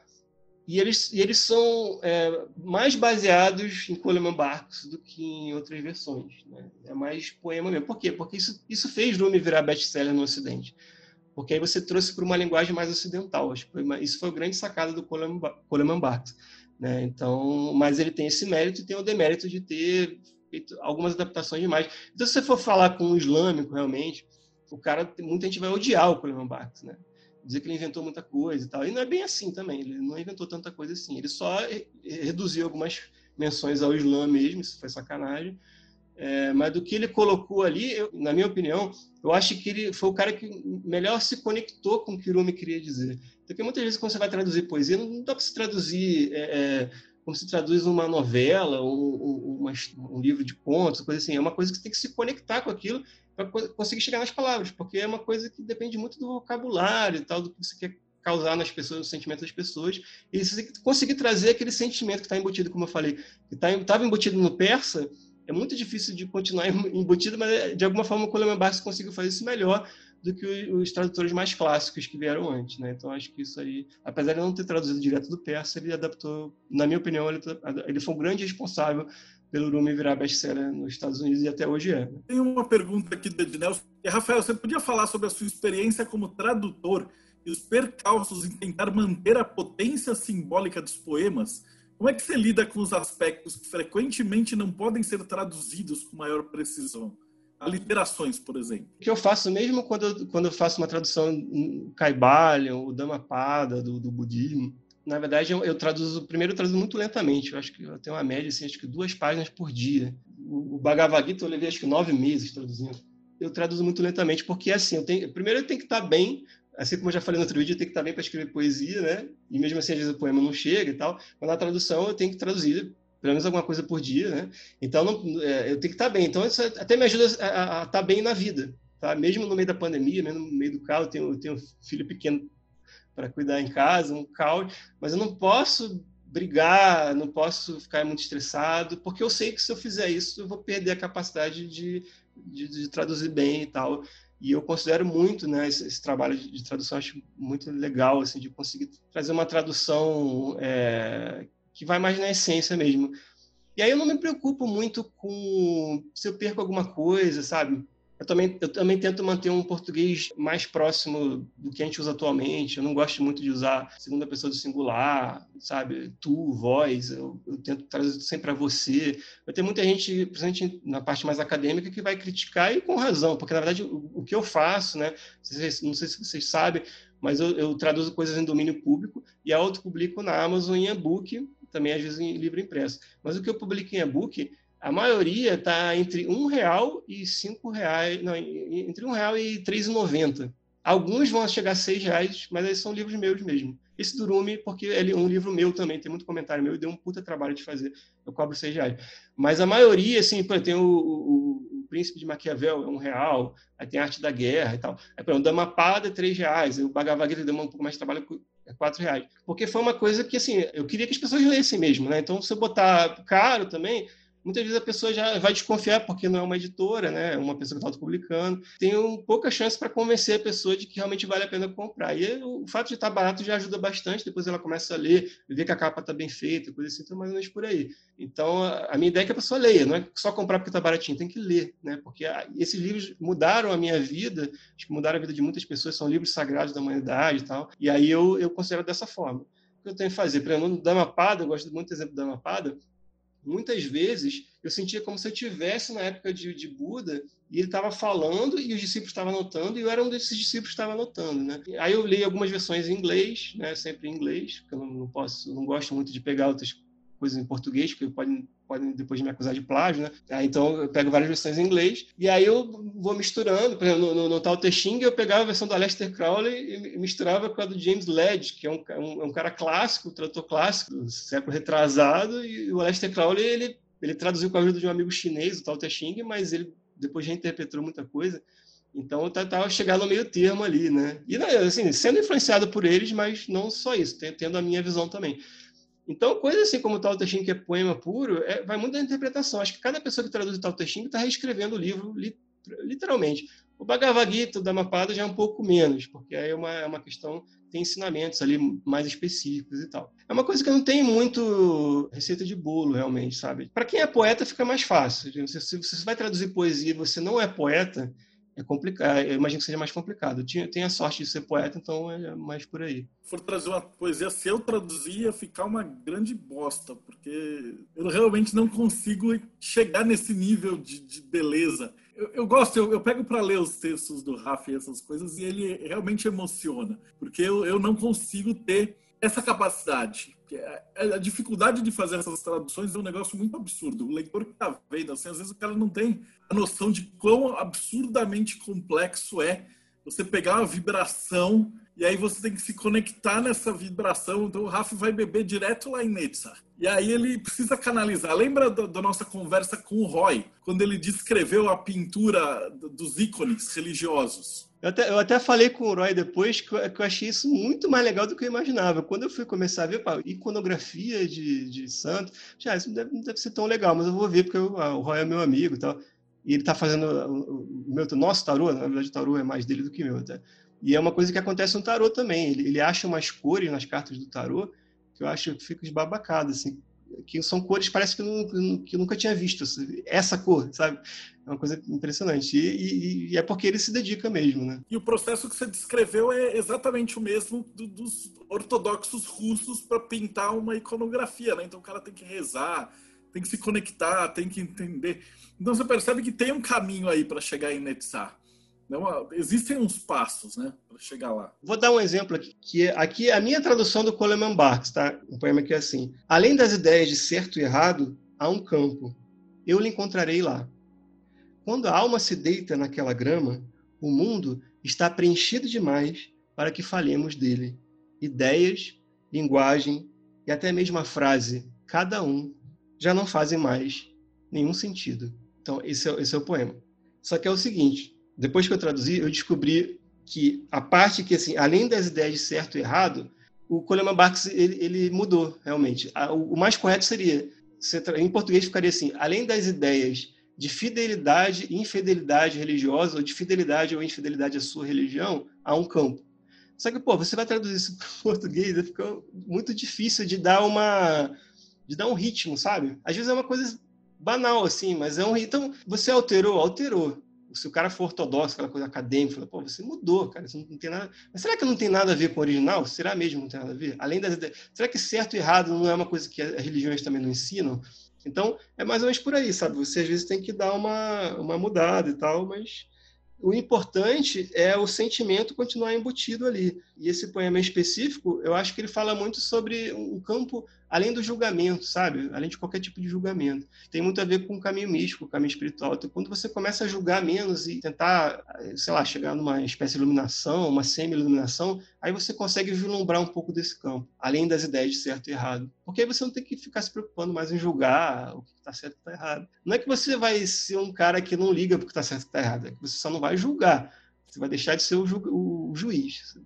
E eles, e eles são é, mais baseados em Coleman Barks do que em outras versões. Né? É mais poema mesmo. Por quê? Porque isso, isso fez Rumi virar best-seller no Ocidente. Porque aí você trouxe para uma linguagem mais ocidental. Acho que uma, isso foi a grande sacada do Coleman Barks. Né? Então, mas ele tem esse mérito e tem o demérito de ter feito algumas adaptações demais. Então, se você for falar com um islâmico, realmente, o cara, muita gente vai odiar o Coleman Barks, né? dizer que ele inventou muita coisa e tal. E não é bem assim também, ele não inventou tanta coisa assim. Ele só reduziu algumas menções ao Islã mesmo, isso foi sacanagem. É, mas do que ele colocou ali, eu, na minha opinião, eu acho que ele foi o cara que melhor se conectou com o que o Rumi queria dizer. Porque muitas vezes, quando você vai traduzir poesia, não dá para se traduzir é, é, como se traduz uma novela, um, um, um, livro de contos, coisa assim. É uma coisa que você tem que se conectar com aquilo para conseguir chegar nas palavras, porque é uma coisa que depende muito do vocabulário e tal, do que você quer causar nas pessoas, no sentimento das pessoas, e você conseguir trazer aquele sentimento que está embutido, como eu falei, que estava tá, embutido no persa, é muito difícil de continuar embutido, mas de alguma forma o Coleman Barks conseguiu fazer isso melhor do que os tradutores mais clássicos que vieram antes, né? Então acho que isso aí, apesar de não ter traduzido direto do persa, ele adaptou, na minha opinião, ele, ele foi um grande responsável pelo Rumi virar best-seller nos Estados Unidos e até hoje é. Né? Tem uma pergunta aqui do Ednelson. Rafael, você podia falar sobre a sua experiência como tradutor e os percalços em tentar manter a potência simbólica dos poemas? Como é que você lida com os aspectos que frequentemente não podem ser traduzidos com maior precisão? Aliterações, por exemplo. O que eu faço mesmo quando eu, quando eu faço uma tradução Kaibalya, o Dhammapada, do, do budismo, na verdade, eu, eu, traduzo, primeiro eu traduzo muito lentamente, eu acho que eu tenho uma média, assim, acho que duas páginas por dia. O, o Bhagavad Gita eu levei acho que nove meses traduzindo. Eu traduzo muito lentamente, porque assim, eu tenho, primeiro eu tenho que estar bem, assim como eu já falei no outro vídeo, eu tenho que estar bem para escrever poesia, né? E mesmo assim, às vezes o poema não chega e tal, mas na tradução eu tenho que traduzir pelo menos alguma coisa por dia, né? Então, não, é, eu tenho que estar bem. Então, isso até me ajuda a, estar bem na vida, tá? Mesmo no meio da pandemia, mesmo no meio do carro, eu tenho, eu tenho um filho pequeno para cuidar em casa, um caos, mas eu não posso brigar, não posso ficar muito estressado, porque eu sei que se eu fizer isso, eu vou perder a capacidade de, de, de traduzir bem e tal. E eu considero muito né, esse, esse trabalho de, de, tradução, acho muito legal, assim, de conseguir trazer uma tradução é, que vai mais na essência mesmo. E aí eu não me preocupo muito com se eu perco alguma coisa, sabe? Eu também, eu também tento manter um português mais próximo do que a gente usa atualmente. Eu não gosto muito de usar segunda pessoa do singular, sabe? Tu, voz. Eu, eu tento trazer sempre para você. Eu tenho muita gente, principalmente na parte mais acadêmica, que vai criticar e com razão, porque na verdade o, o que eu faço, né? Não sei se vocês sabem, mas eu, eu traduzo coisas em domínio público e auto-publico na Amazon em e-book, também às vezes em livro impresso. Mas o que eu publico em e-book a maioria está entre um real e cinco reais, não, entre um real e três noventa. Alguns vão chegar a seis reais, mas eles são livros meus mesmo. Esse Durume, porque ele é um livro meu também, tem muito comentário meu, e deu um puta trabalho de fazer. Eu cobro seis reais. Mas a maioria, assim, tem o, o, o Príncipe de Maquiavel, é um real, aí tem a Arte da Guerra e tal. Aí, por exemplo, o Damapada é três reais, o Bhagavad Gita deu um pouco mais de trabalho, é quatro reais. Porque foi uma coisa que, assim, eu queria que as pessoas lessem mesmo, né? Então, se eu botar caro também, muitas vezes a pessoa já vai desconfiar porque não é uma editora, né? É uma pessoa que está autopublicando. Tem um, pouca chance para convencer a pessoa de que realmente vale a pena comprar. E o fato de estar barato já ajuda bastante. Depois ela começa a ler, ver que a capa está bem feita, coisa assim, então mais ou menos por aí. Então a minha ideia é que a pessoa leia, não é só comprar porque está baratinho, tem que ler, né? Porque esses livros mudaram a minha vida, acho que mudaram a vida de muitas pessoas, são livros sagrados da humanidade e tal. E aí eu, eu considero dessa forma. O que eu tenho que fazer? Por exemplo, no Dhammapada, eu gosto muito do exemplo do Dhammapada, muitas vezes eu sentia como se eu tivesse na época de, de Buda e ele estava falando e os discípulos estavam anotando e eu era um desses discípulos que estava anotando, né? Aí eu li algumas versões em inglês, né? Sempre em inglês, porque eu não, posso, não gosto muito de pegar outras coisas em português, porque podem, podem depois me acusar de plágio, né? Aí, então eu pego várias versões em inglês e aí eu vou misturando. Por exemplo, no, no, no Te eu pegava a versão do Aleister Crowley e misturava com a do James Ledge, que é um, um, um cara clássico, um tradutor clássico, do século retrasado, e o Aleister Crowley ele, ele traduziu com a ajuda de um amigo chinês, o Tao Te mas ele depois reinterpretou muita coisa. Então eu estava chegando no meio termo ali, né? E assim, sendo influenciado por eles, mas não só isso, tendo a minha visão também. Então, coisa assim como o Tao Te Ching, que é poema puro, é, vai muito da interpretação. Acho que cada pessoa que traduz o Tao Te Ching está reescrevendo o livro li, literalmente. O Bhagavad Gita, da Mapada, já é um pouco menos, porque aí é uma, é uma questão, tem ensinamentos ali mais específicos e tal. É uma coisa que não tem muito receita de bolo, realmente, sabe? Para quem é poeta, fica mais fácil. Se você vai traduzir poesia e você não é poeta, é complicado. Eu imagino que seja mais complicado. Eu tenho a sorte de ser poeta, então é mais por aí. Se for trazer uma poesia, se eu traduzir, ia ficar uma grande bosta, porque eu realmente não consigo chegar nesse nível de, de beleza. Eu, eu, gosto, eu, eu pego para ler os textos do Rafa e essas coisas, e ele realmente emociona, porque eu, eu não consigo ter essa capacidade. A dificuldade de fazer essas traduções é um negócio muito absurdo. O leitor que está vendo, assim, às vezes o cara não tem a noção de quão absurdamente complexo é você pegar uma vibração e aí você tem que se conectar nessa vibração. Então o Rafa vai beber direto lá em Netza. E aí ele precisa canalizar. Lembra da, da, nossa conversa com o Roy, quando ele descreveu a pintura dos ícones religiosos? Eu até, eu até falei com o Roy depois que eu, que eu, achei isso muito mais legal do que eu imaginava. Quando eu fui começar a ver pá, iconografia de, de santo, já, isso não deve, não deve, ser tão legal, mas eu vou ver porque eu, ah, o Roy é meu amigo e tal. E ele está fazendo o, o meu, nosso tarô, na verdade o tarô é mais dele do que meu até. E é uma coisa que acontece no tarô também. Ele, ele acha umas cores nas cartas do tarô que eu acho que fica esbabacado, assim que são cores parece que, não, que eu nunca tinha visto essa cor, sabe? É uma coisa impressionante. E, e, e, é porque ele se dedica mesmo, né? E o processo que você descreveu é exatamente o mesmo do, dos ortodoxos russos para pintar uma iconografia, né? Então o cara tem que rezar, tem que se conectar, tem que entender. Então você percebe que tem um caminho aí para chegar em Netzah. Não, existem uns passos, né, para chegar lá. Vou dar um exemplo aqui, que é, aqui é a minha tradução do Coleman Barks, tá? Um poema que é assim: Além das ideias de certo e errado, há um campo. Eu lhe encontrarei lá. Quando a alma se deita naquela grama, o mundo está preenchido demais para que falemos dele. Ideias, linguagem e até mesmo a frase cada um já não fazem mais nenhum sentido. Então, esse é, esse é o poema. Só que é o seguinte: depois que eu traduzi, eu descobri que a parte que, assim, além das ideias de certo e errado, o Coleman Barks ele, ele mudou realmente. O, mais correto seria, em português ficaria assim: além das ideias de fidelidade e infidelidade religiosa, ou de fidelidade ou infidelidade à sua religião, há um campo. Só que, pô, você vai traduzir isso para português, fica muito difícil de dar uma de dar um ritmo, sabe? Às vezes é uma coisa banal assim, mas é um então você alterou, alterou se o cara for ortodoxo, aquela coisa acadêmica, fala, pô, você mudou, cara, isso não tem nada. Mas será que não tem nada a ver com o original? Será mesmo que não tem nada a ver? Além das será que certo e errado não é uma coisa que as religiões também não ensinam? Então, é mais ou menos por aí, sabe? Você às vezes tem que dar uma, uma mudada e tal, mas o importante é o sentimento continuar embutido ali. E esse poema específico, eu acho que ele fala muito sobre um campo além do julgamento, sabe? Além de qualquer tipo de julgamento. Tem muito a ver com o caminho místico, o caminho espiritual. Então, quando você começa a julgar menos e tentar, sei lá, chegar numa espécie de iluminação, uma semi-iluminação, aí você consegue vislumbrar um pouco desse campo, além das ideias de certo e errado. Porque aí você não tem que ficar se preocupando mais em julgar o que está certo e está errado. Não é que você vai ser um cara que não liga porque está certo e está errado, é que você só não vai julgar. Você vai deixar de ser o, ju o juiz.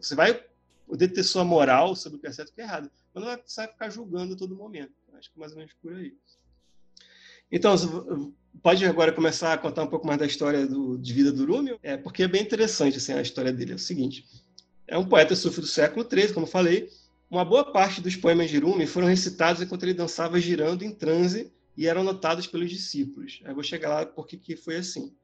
Você vai poder ter sua moral sobre o que é certo e o que é errado mas não vai precisar ficar julgando a todo momento. Acho que mais ou menos por aí. Então, pode agora começar a contar um pouco mais da história do, de vida do Rumi? É, porque é bem interessante assim, a história dele. É o seguinte, é um poeta sufo do século XIII, como falei. Uma boa parte dos poemas de Rumi foram recitados enquanto ele dançava girando em transe e eram notados pelos discípulos. Eu vou chegar lá porque que foi assim.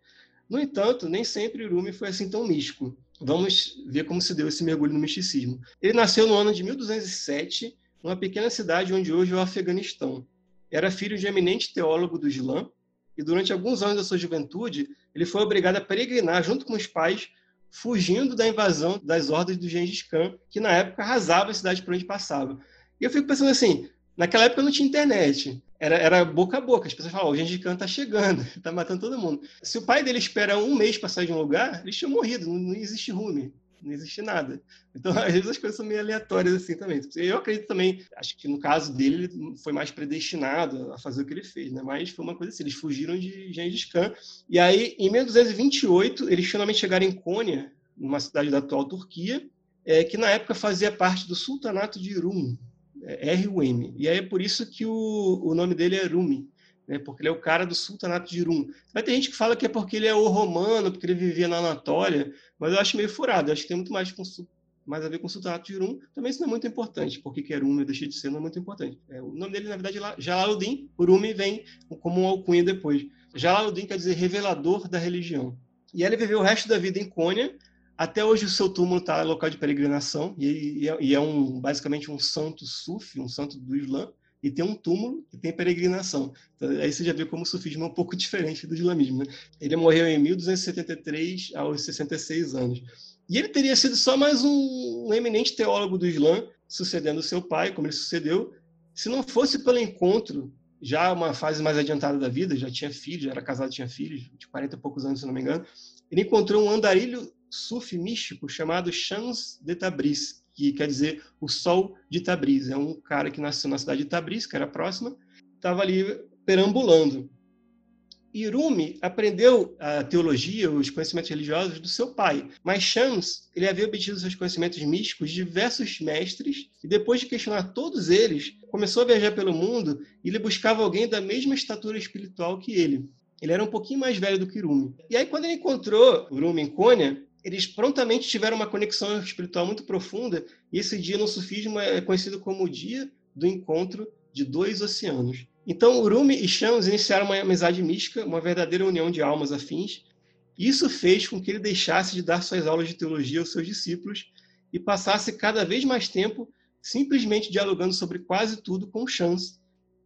No entanto, nem sempre Rumi foi assim tão místico. Vamos ver como se deu esse mergulho no misticismo. Ele nasceu no ano de 1207 numa pequena cidade onde hoje é o Afeganistão. Era filho de um eminente teólogo do Islã e durante alguns anos da sua juventude ele foi obrigado a peregrinar junto com os pais, fugindo da invasão das hordas do Gengis Khan, que na época arrasava a cidade por onde passava. E eu fico pensando assim, naquela época não tinha internet, era, era boca a boca, as pessoas falavam, o Gengis Khan está chegando, está matando todo mundo. Se o pai dele espera um mês para sair de um lugar, ele tinha morrido, não, não existe rume não existe nada. Então, às vezes as coisas são meio aleatórias assim também. Eu acredito também, acho que no caso dele, ele foi mais predestinado a fazer o que ele fez, né? Mas foi uma coisa assim, eles fugiram de Gengis Khan. E aí, em 1228, eles finalmente chegaram em Cônia, numa cidade da atual Turquia, é, que na época fazia parte do Sultanato de Rum, é, R-U-M. E aí é por isso que o, o nome dele é Rumi, né, porque ele é o cara do sultanato de Rum. Vai ter gente que fala que é porque ele é o romano, porque ele vivia na Anatólia, mas eu acho meio furado. Eu acho que tem muito mais, com, mais a ver com o sultanato de Rum. Também isso não é muito importante, porque que é Rum, eu deixei de ser, não é muito importante. É, o nome dele, na verdade, é Jalaluddin. Rumi vem como um alcunha depois. Jalaluddin quer dizer revelador da religião. E ele viveu o resto da vida em Cônia, até hoje o seu túmulo está local de peregrinação e, é, e, é, um basicamente um santo sufi, um santo do Islã e tem um túmulo e tem peregrinação. Então, aí você já vê como o sufismo é um pouco diferente do islamismo. Né? Ele morreu em 1273, aos 66 anos. E ele teria sido só mais um, um eminente teólogo do Islã, sucedendo seu pai, como ele sucedeu, se não fosse pelo encontro, já uma fase mais adiantada da vida, já tinha filhos, já era casado, tinha filhos, de 40 e poucos anos, se não me engano, ele encontrou um andarilho sufi místico chamado Shams de Tabriz, que quer dizer o Sol de Tabriz. É um cara que nasceu na cidade de Tabriz, que era próxima, estava ali perambulando. Irumi aprendeu a teologia, os conhecimentos religiosos do seu pai, mas Shams ele havia obtido seus conhecimentos místicos de diversos mestres e depois de questionar todos eles, começou a viajar pelo mundo e ele buscava alguém da mesma estatura espiritual que ele. Ele era um pouquinho mais velho do que Irumi. E aí quando ele encontrou Irumi em Cônia, eles prontamente tiveram uma conexão espiritual muito profunda, e esse dia no sufismo é conhecido como o dia do encontro de dois oceanos. Então, Urumi e Shams iniciaram uma amizade mística, uma verdadeira união de almas afins. Isso fez com que ele deixasse de dar suas aulas de teologia aos seus discípulos e passasse cada vez mais tempo simplesmente dialogando sobre quase tudo com Shams,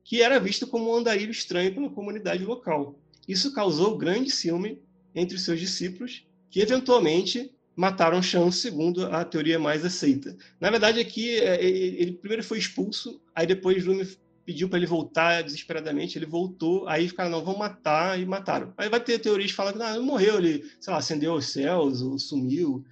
que era visto como um andarilho estranho pela comunidade local. Isso causou grande ciúme entre os seus discípulos que eventualmente mataram Chan segundo a teoria mais aceita. Na verdade, aqui é, ele primeiro foi expulso, aí depois Rumi pediu para ele voltar desesperadamente, ele voltou, aí ficaram, não, vão matar, e mataram. Aí vai ter teorias que falam que não, morreu, ele, sei lá, acendeu os céus, ou sumiu,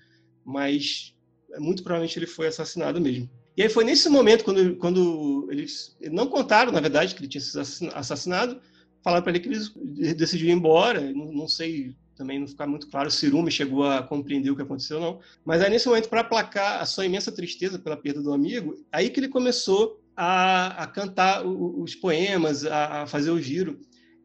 mas muito provavelmente ele foi assassinado mesmo. E aí foi nesse momento, quando, quando eles não contaram, na verdade, que ele tinha sido assassinado, falaram para ele que ele decidiu ir embora, não, não sei também não ficar muito claro se Rumi chegou a compreender o que aconteceu não. Mas aí, nesse momento, para aplacar a sua imensa tristeza pela perda do amigo, aí que ele começou a, a cantar os poemas, a, a, fazer o giro.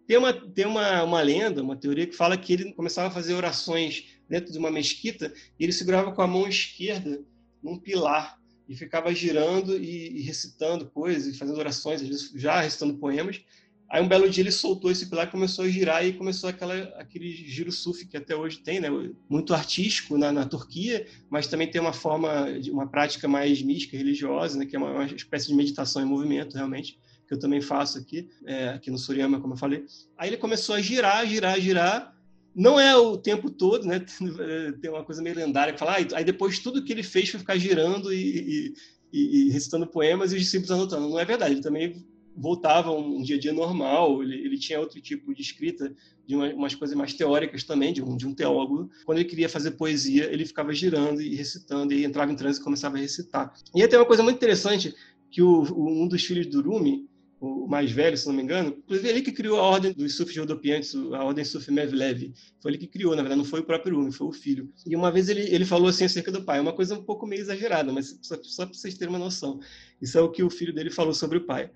Tem, uma, tem uma, uma lenda, uma teoria que fala que ele começava a fazer orações dentro de uma mesquita e ele segurava com a mão esquerda num pilar e ficava girando e, e recitando coisas, fazendo orações, às vezes já recitando poemas. Aí um belo dia ele soltou esse pilar, começou a girar e começou aquela, aquele giro sufi que até hoje tem, né? Muito artístico na, na Turquia, mas também tem uma forma, uma prática mais mística, religiosa, né? Que é uma, uma espécie de meditação em movimento, realmente, que eu também faço aqui, é, aqui no Suriyama, como eu falei. Aí ele começou a girar, girar, girar. não é o tempo todo, né? Tem uma coisa meio lendária que fala, ah, aí depois tudo que ele fez foi ficar girando e, e, e recitando poemas e os discípulos anotando. Não é verdade, ele também voltava um dia a dia normal, ele, ele tinha outro tipo de escrita, de uma, umas coisas mais teóricas também, de um, de um teólogo. Quando ele queria fazer poesia, ele ficava girando e recitando, e entrava em transe e começava a recitar. E tem uma coisa muito interessante, que o, um dos filhos do Rumi, o mais velho, se não me engano, inclusive ele que criou a ordem dos sufis rodopiantes, a ordem Sufi Mevlev. Foi ele que criou, na verdade, não foi o próprio Rumi, foi o filho. E uma vez ele, ele falou assim acerca do pai, uma coisa um pouco meio exagerada, mas só, só para vocês terem uma noção. Isso é o que o filho dele falou sobre o pai.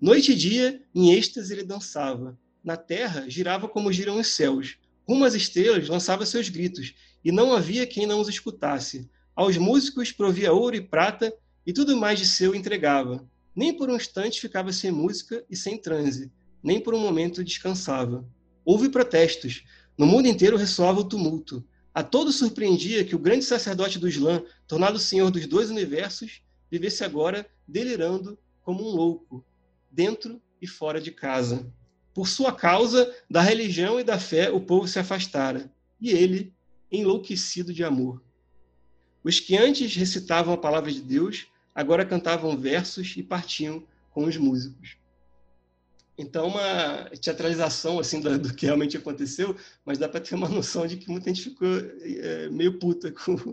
Noite e dia, em êxtase, ele dançava. Na terra, girava como giram os céus. Rumo às estrelas, lançava seus gritos, e não havia quem não os escutasse. Aos músicos provia ouro e prata, e tudo mais de seu entregava. Nem por um instante ficava sem música e sem transe, nem por um momento descansava. Houve protestos. No mundo inteiro ressoava o tumulto. A todos surpreendia que o grande sacerdote do Islã, tornado senhor dos dois universos, vivesse agora delirando como um louco, dentro e fora de casa. Por sua causa, da religião e da fé, o povo se afastara, e ele, enlouquecido de amor. Os que antes recitavam a palavra de Deus, agora cantavam versos e partiam com os músicos. Então, uma teatralização assim do, do que realmente aconteceu, mas dá para ter uma noção de que muita gente ficou é, meio puta com,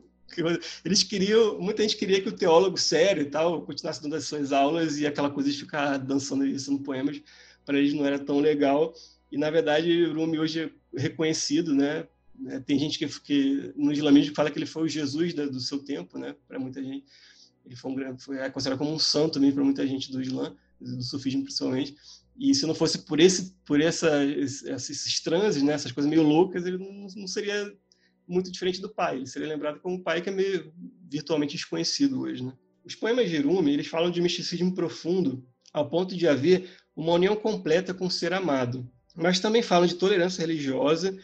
eles queriam, muita gente queria que o teólogo sério e tal continuasse dando as suas aulas e aquela coisa de ficar dançando isso no poemas, para eles não era tão legal. E na verdade, o Rumi hoje é reconhecido, né? É, tem gente que, que no islamismo fala que ele foi o Jesus da, do seu tempo, né? Para muita gente, ele foi, um, foi é considerado como um santo também para muita gente do Islã, do sufismo principalmente. E se não fosse por esse, por essa, esses transes, né? Essas coisas meio loucas, ele não, não seria muito diferente do pai. Ele seria lembrado como um pai que é meio virtualmente desconhecido hoje. Né? Os poemas de Rumi eles falam de misticismo profundo, ao ponto de haver uma união completa com o ser amado. Mas também falam de tolerância religiosa,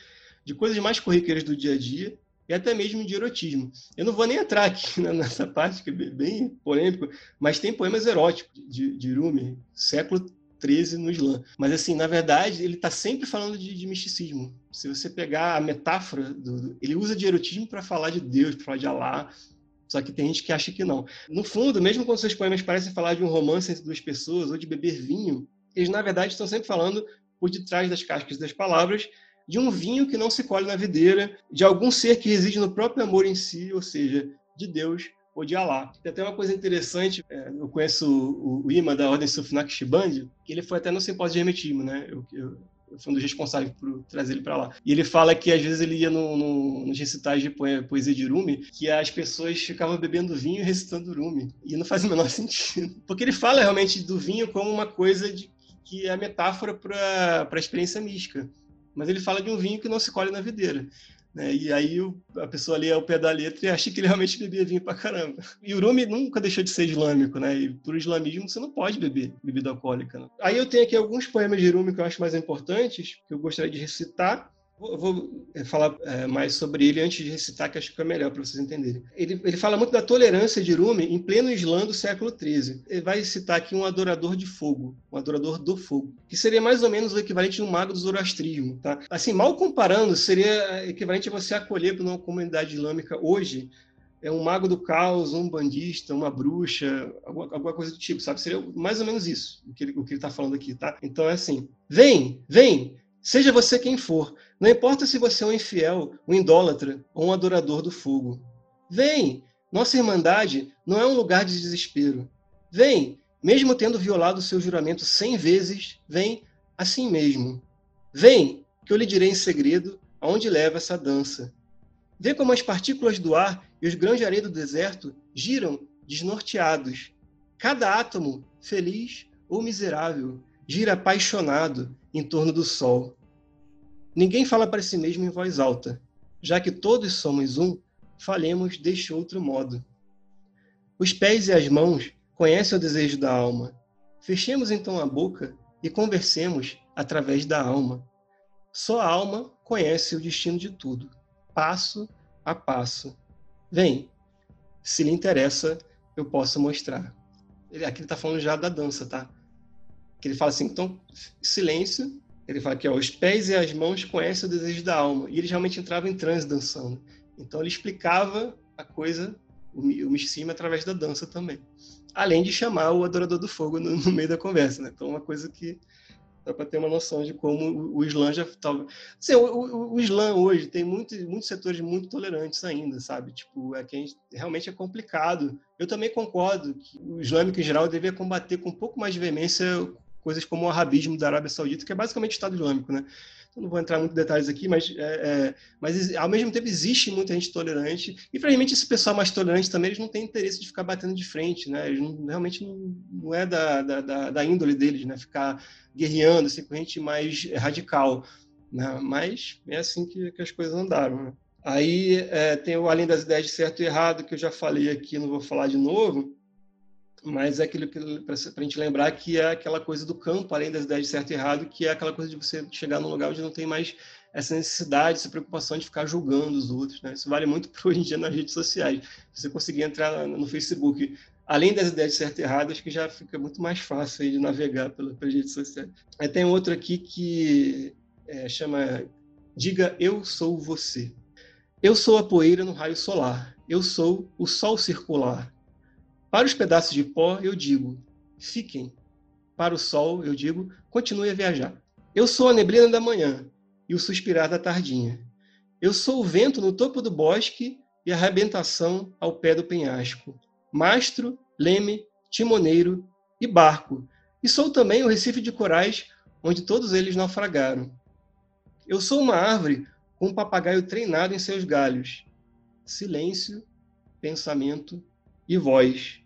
de coisas mais corriqueiras do dia a dia e até mesmo de erotismo. Eu não vou nem entrar aqui nessa parte, que é bem polêmico, mas tem poemas eróticos de, de Rumi, século 13 no Islã. Mas, assim, na verdade, ele está sempre falando de, de, misticismo. Se você pegar a metáfora, do, ele usa de erotismo para falar de Deus, para falar de Alá, só que tem gente que acha que não. No fundo, mesmo quando seus poemas parecem falar de um romance entre duas pessoas ou de beber vinho, eles, na verdade, estão sempre falando por detrás das cascas das palavras de um vinho que não se colhe na videira, de algum ser que reside no próprio amor em si, ou seja, de Deus ou de Alá. Tem até uma coisa interessante, é, eu conheço o, o Ima da Ordem Sufnak Shiband, que ele foi até no simpósio de hermetismo, né? Eu, eu, eu fui um dos responsáveis por trazer ele para lá. E ele fala que às vezes ele ia no, no, nos recitais de poesia de Rumi, que as pessoas ficavam bebendo vinho e recitando Rumi. E não faz o menor sentido. Porque ele fala realmente do vinho como uma coisa de, que é a metáfora para a experiência mística. Mas ele fala de um vinho que não se colhe na videira. Né? E aí a pessoa ali ao pé da letra e acha que ele realmente bebia vinho pra caramba. E o Rumi nunca deixou de ser islâmico, né? E por islamismo você não pode beber bebida alcoólica. Né? Aí eu tenho aqui alguns poemas de Rumi que eu acho mais importantes, que eu gostaria de recitar. Vou, vou é, falar é, mais sobre ele antes de recitar, que acho que é melhor para vocês entenderem. Ele, ele fala muito da tolerância de Rumi em pleno Islã do século XIII. Ele vai citar aqui um adorador de fogo, um adorador do fogo, que seria mais ou menos o equivalente de um mago do zoroastrismo. Tá? Assim, mal comparando, seria equivalente a você acolher para uma comunidade islâmica hoje é um mago do caos, um bandista, uma bruxa, alguma, alguma, coisa do tipo, sabe? Seria mais ou menos isso, o que ele está falando aqui, tá? Então é assim: vem, vem, Seja você quem for, não importa se você é um infiel, um idólatra ou um adorador do fogo. Vem! Nossa irmandade não é um lugar de desespero. Vem! Mesmo tendo violado seu juramento cem vezes, vem assim mesmo. Vem, que eu lhe direi em segredo aonde leva essa dança. Vê como as partículas do ar e os grãos de areia do deserto giram desnorteados. Cada átomo, feliz ou miserável, gira apaixonado em torno do sol. Ninguém fala para si mesmo em voz alta, já que todos somos um, falemos deste outro modo. Os pés e as mãos conhecem o desejo da alma. Fechemos então a boca e conversemos através da alma. Só a alma conhece o destino de tudo, passo a passo. Vem, se lhe interessa, eu posso mostrar. Aqui ele está falando já da dança, tá? que ele fala assim, então, silêncio, Ele fala que os pés e as mãos conhecem o desejo da alma. E eles realmente entravam em transe dançando. Então ele explicava a coisa, o, o misticismo, através da dança também. Além de chamar o adorador do fogo no, no meio da conversa. Né? Então, uma coisa que dá para ter uma noção de como o, o Islã já estava. Assim, o, o, o, Islã hoje tem muito, muitos setores muito tolerantes ainda, sabe? Tipo, é que gente, realmente é complicado. Eu também concordo que o islâmico em geral deveria combater com um pouco mais de veemência coisas como o arabismo da Arábia Saudita, que é basicamente Estado Islâmico, né? Então, não vou entrar muito em detalhes aqui, mas, é, é, mas ao mesmo tempo existe muita gente tolerante. E, infelizmente, esse pessoal mais tolerante também, eles não têm interesse de ficar batendo de frente, né? Eles não, realmente não, não é da, da, da, índole deles, né? Ficar guerreando, assim, com gente mais radical. Né? Mas é assim que, que as coisas andaram, né? Aí é, tem o Além das Ideias de Certo e Errado, que eu já falei aqui, não vou falar de novo, mas é aquilo para a gente lembrar que é aquela coisa do campo, além das ideias de certo e errado, que é aquela coisa de você chegar num lugar onde não tem mais essa necessidade, essa preocupação de ficar julgando os outros. Né? Isso vale muito para hoje em dia nas redes sociais. Você conseguir entrar no Facebook, além das ideias de certo e errado, acho que já fica muito mais fácil de navegar pelas redes sociais. Aí tem outro aqui que é, chama Diga Eu Sou Você. Eu sou a poeira no raio solar. Eu sou o sol circular. Para os pedaços de pó, eu digo, fiquem. Para o sol, eu digo, continue a viajar. Eu sou a neblina da manhã e o suspirar da tardinha. Eu sou o vento no topo do bosque e a arrebentação ao pé do penhasco. Mastro, leme, timoneiro e barco. E sou também o recife de corais onde todos eles naufragaram. Eu sou uma árvore com um papagaio treinado em seus galhos. Silêncio, pensamento e voz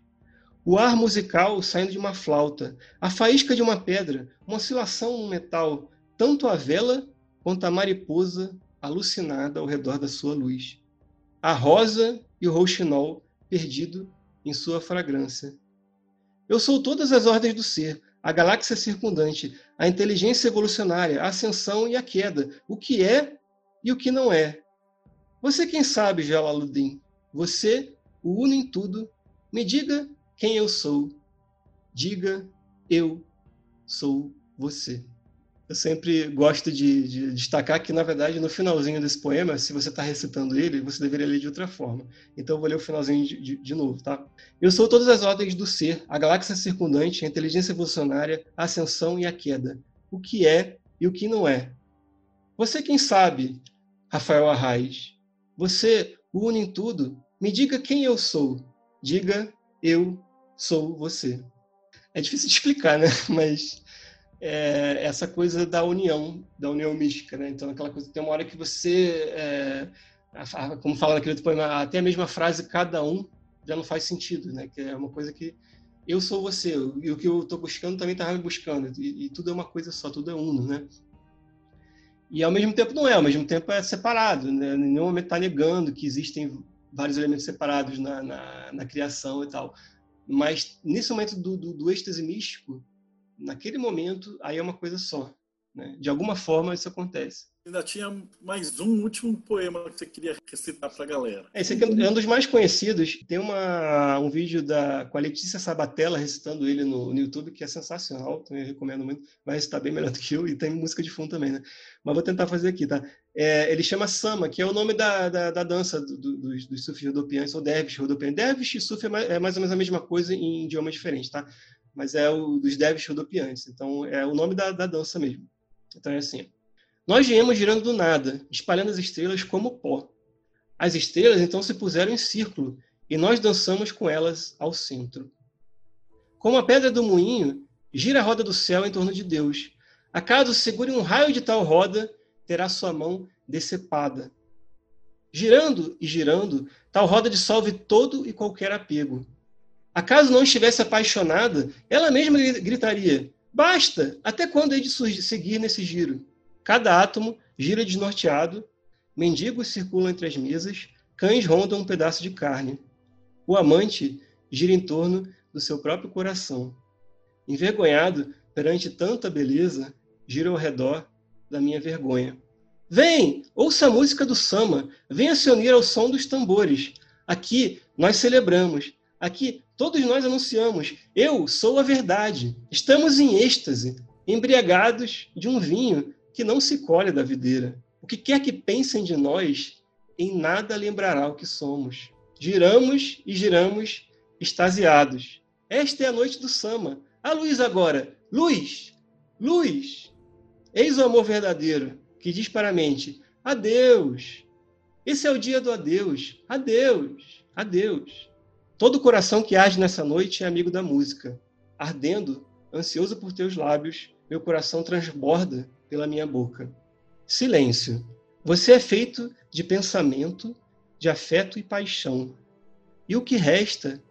o ar musical saindo de uma flauta, a faísca de uma pedra, uma oscilação no metal, tanto a vela quanto a mariposa alucinada ao redor da sua luz. A rosa e o rouxinol perdido em sua fragrância. Eu sou todas as ordens do ser, a galáxia circundante, a inteligência evolucionária, a ascensão e a queda, o que é e o que não é. Você quem sabe, Jalaluddin? Você, o uno em tudo, me diga quem eu sou. Diga, eu sou você. Eu sempre gosto de, de, destacar que, na verdade, no finalzinho desse poema, se você está recitando ele, você deveria ler de outra forma. Então, eu vou ler o finalzinho de, de, de, novo, tá? Eu sou todas as ordens do ser, a galáxia circundante, a inteligência evolucionária, a ascensão e a queda. O que é e o que não é. Você quem sabe, Rafael Arraes? Você, o une em tudo, me diga quem eu sou. Diga, eu sou você. É difícil de explicar, né? Mas é essa coisa da união, da união mística, né? Então, aquela coisa, tem uma hora que você, é, como fala naquele poema, até a mesma frase, cada um, já não faz sentido, né? Que é uma coisa que eu sou você, e o que eu estou buscando também estava me buscando, e, e, tudo é uma coisa só, tudo é uno, né? E ao mesmo tempo não é, ao mesmo tempo é separado, né? Em nenhum momento está negando que existem vários elementos separados na, na, na criação e tal. Mas nesse momento do, do, do êxtase místico, naquele momento, aí é uma coisa só. Né? De alguma forma isso acontece. Ainda tinha mais um último poema que você queria recitar para a galera. Esse aqui é um dos mais conhecidos. Tem uma, um vídeo da, com a Letícia Sabatella recitando ele no, no YouTube, que é sensacional, também recomendo muito. Vai recitar bem melhor do que eu, e tem música de fundo também, né? Mas vou tentar fazer aqui, tá? É, ele chama Sama, que é o nome da, da, da dança do, do, dos, dos sufis rodopianos, ou dervish rodopianos. Dervish e sufi é mais, é mais ou menos a mesma coisa em idiomas diferentes, tá? Mas é o dos dervish rodopiantes. Então, é o nome da, da dança mesmo. Então, é assim. Nós viemos girando do nada, espalhando as estrelas como pó. As estrelas então se puseram em círculo e nós dançamos com elas ao centro. Como a pedra do moinho, gira a roda do céu em torno de Deus. Acaso segure um raio de tal roda, terá sua mão decepada. Girando e girando, tal roda dissolve todo e qualquer apego. Acaso não estivesse apaixonada, ela mesma gritaria: Basta! Até quando hei de seguir nesse giro? Cada átomo gira desnorteado, mendigos circulam entre as mesas, cães rondam um pedaço de carne. O amante gira em torno do seu próprio coração. Envergonhado perante tanta beleza, gira ao redor da minha vergonha. Vem, ouça a música do samba, venha se unir ao som dos tambores. Aqui nós celebramos, aqui todos nós anunciamos: eu sou a verdade. Estamos em êxtase, embriagados de um vinho que não se colhe da videira. O que quer que pensem de nós, em nada lembrará o que somos. Giramos e giramos extasiados. Esta é a noite do Sama. A luz agora. Luz! Luz! Eis o amor verdadeiro, que diz para a mente: Adeus! Esse é o dia do adeus. Adeus! Adeus! Todo coração que age nessa noite é amigo da música. Ardendo, ansioso por teus lábios, meu coração transborda pela minha boca. Silêncio. Você é feito de pensamento, de afeto e paixão. E o que resta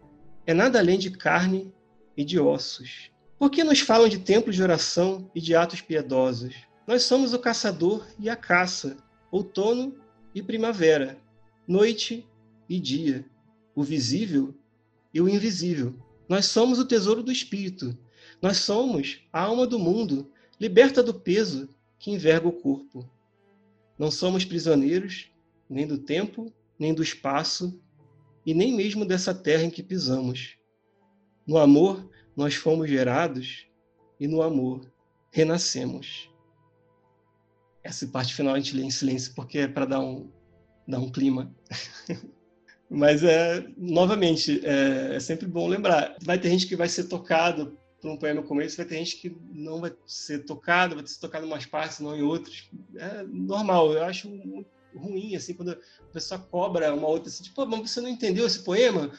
é nada além de carne e de ossos. Por que nos falam de templos de oração e de atos piedosos? Nós somos o caçador e a caça, outono e primavera, noite e dia o visível e o invisível. Nós somos o tesouro do espírito. Nós somos a alma do mundo, liberta do peso que enverga o corpo. Não somos prisioneiros nem do tempo, nem do espaço, e nem mesmo dessa terra em que pisamos. No amor, nós fomos gerados e no amor renascemos. Essa parte final a gente lê em silêncio porque é para dar um, dar um clima. Mas, é, novamente, é, é, sempre bom lembrar. Vai ter gente que vai ser tocado por um poema como esse, vai ter gente que não vai ser tocado, vai ser tocado em umas partes, não em outras. É normal. Eu acho ruim, assim, quando a pessoa cobra uma outra, assim, tipo, mas você não entendeu esse poema?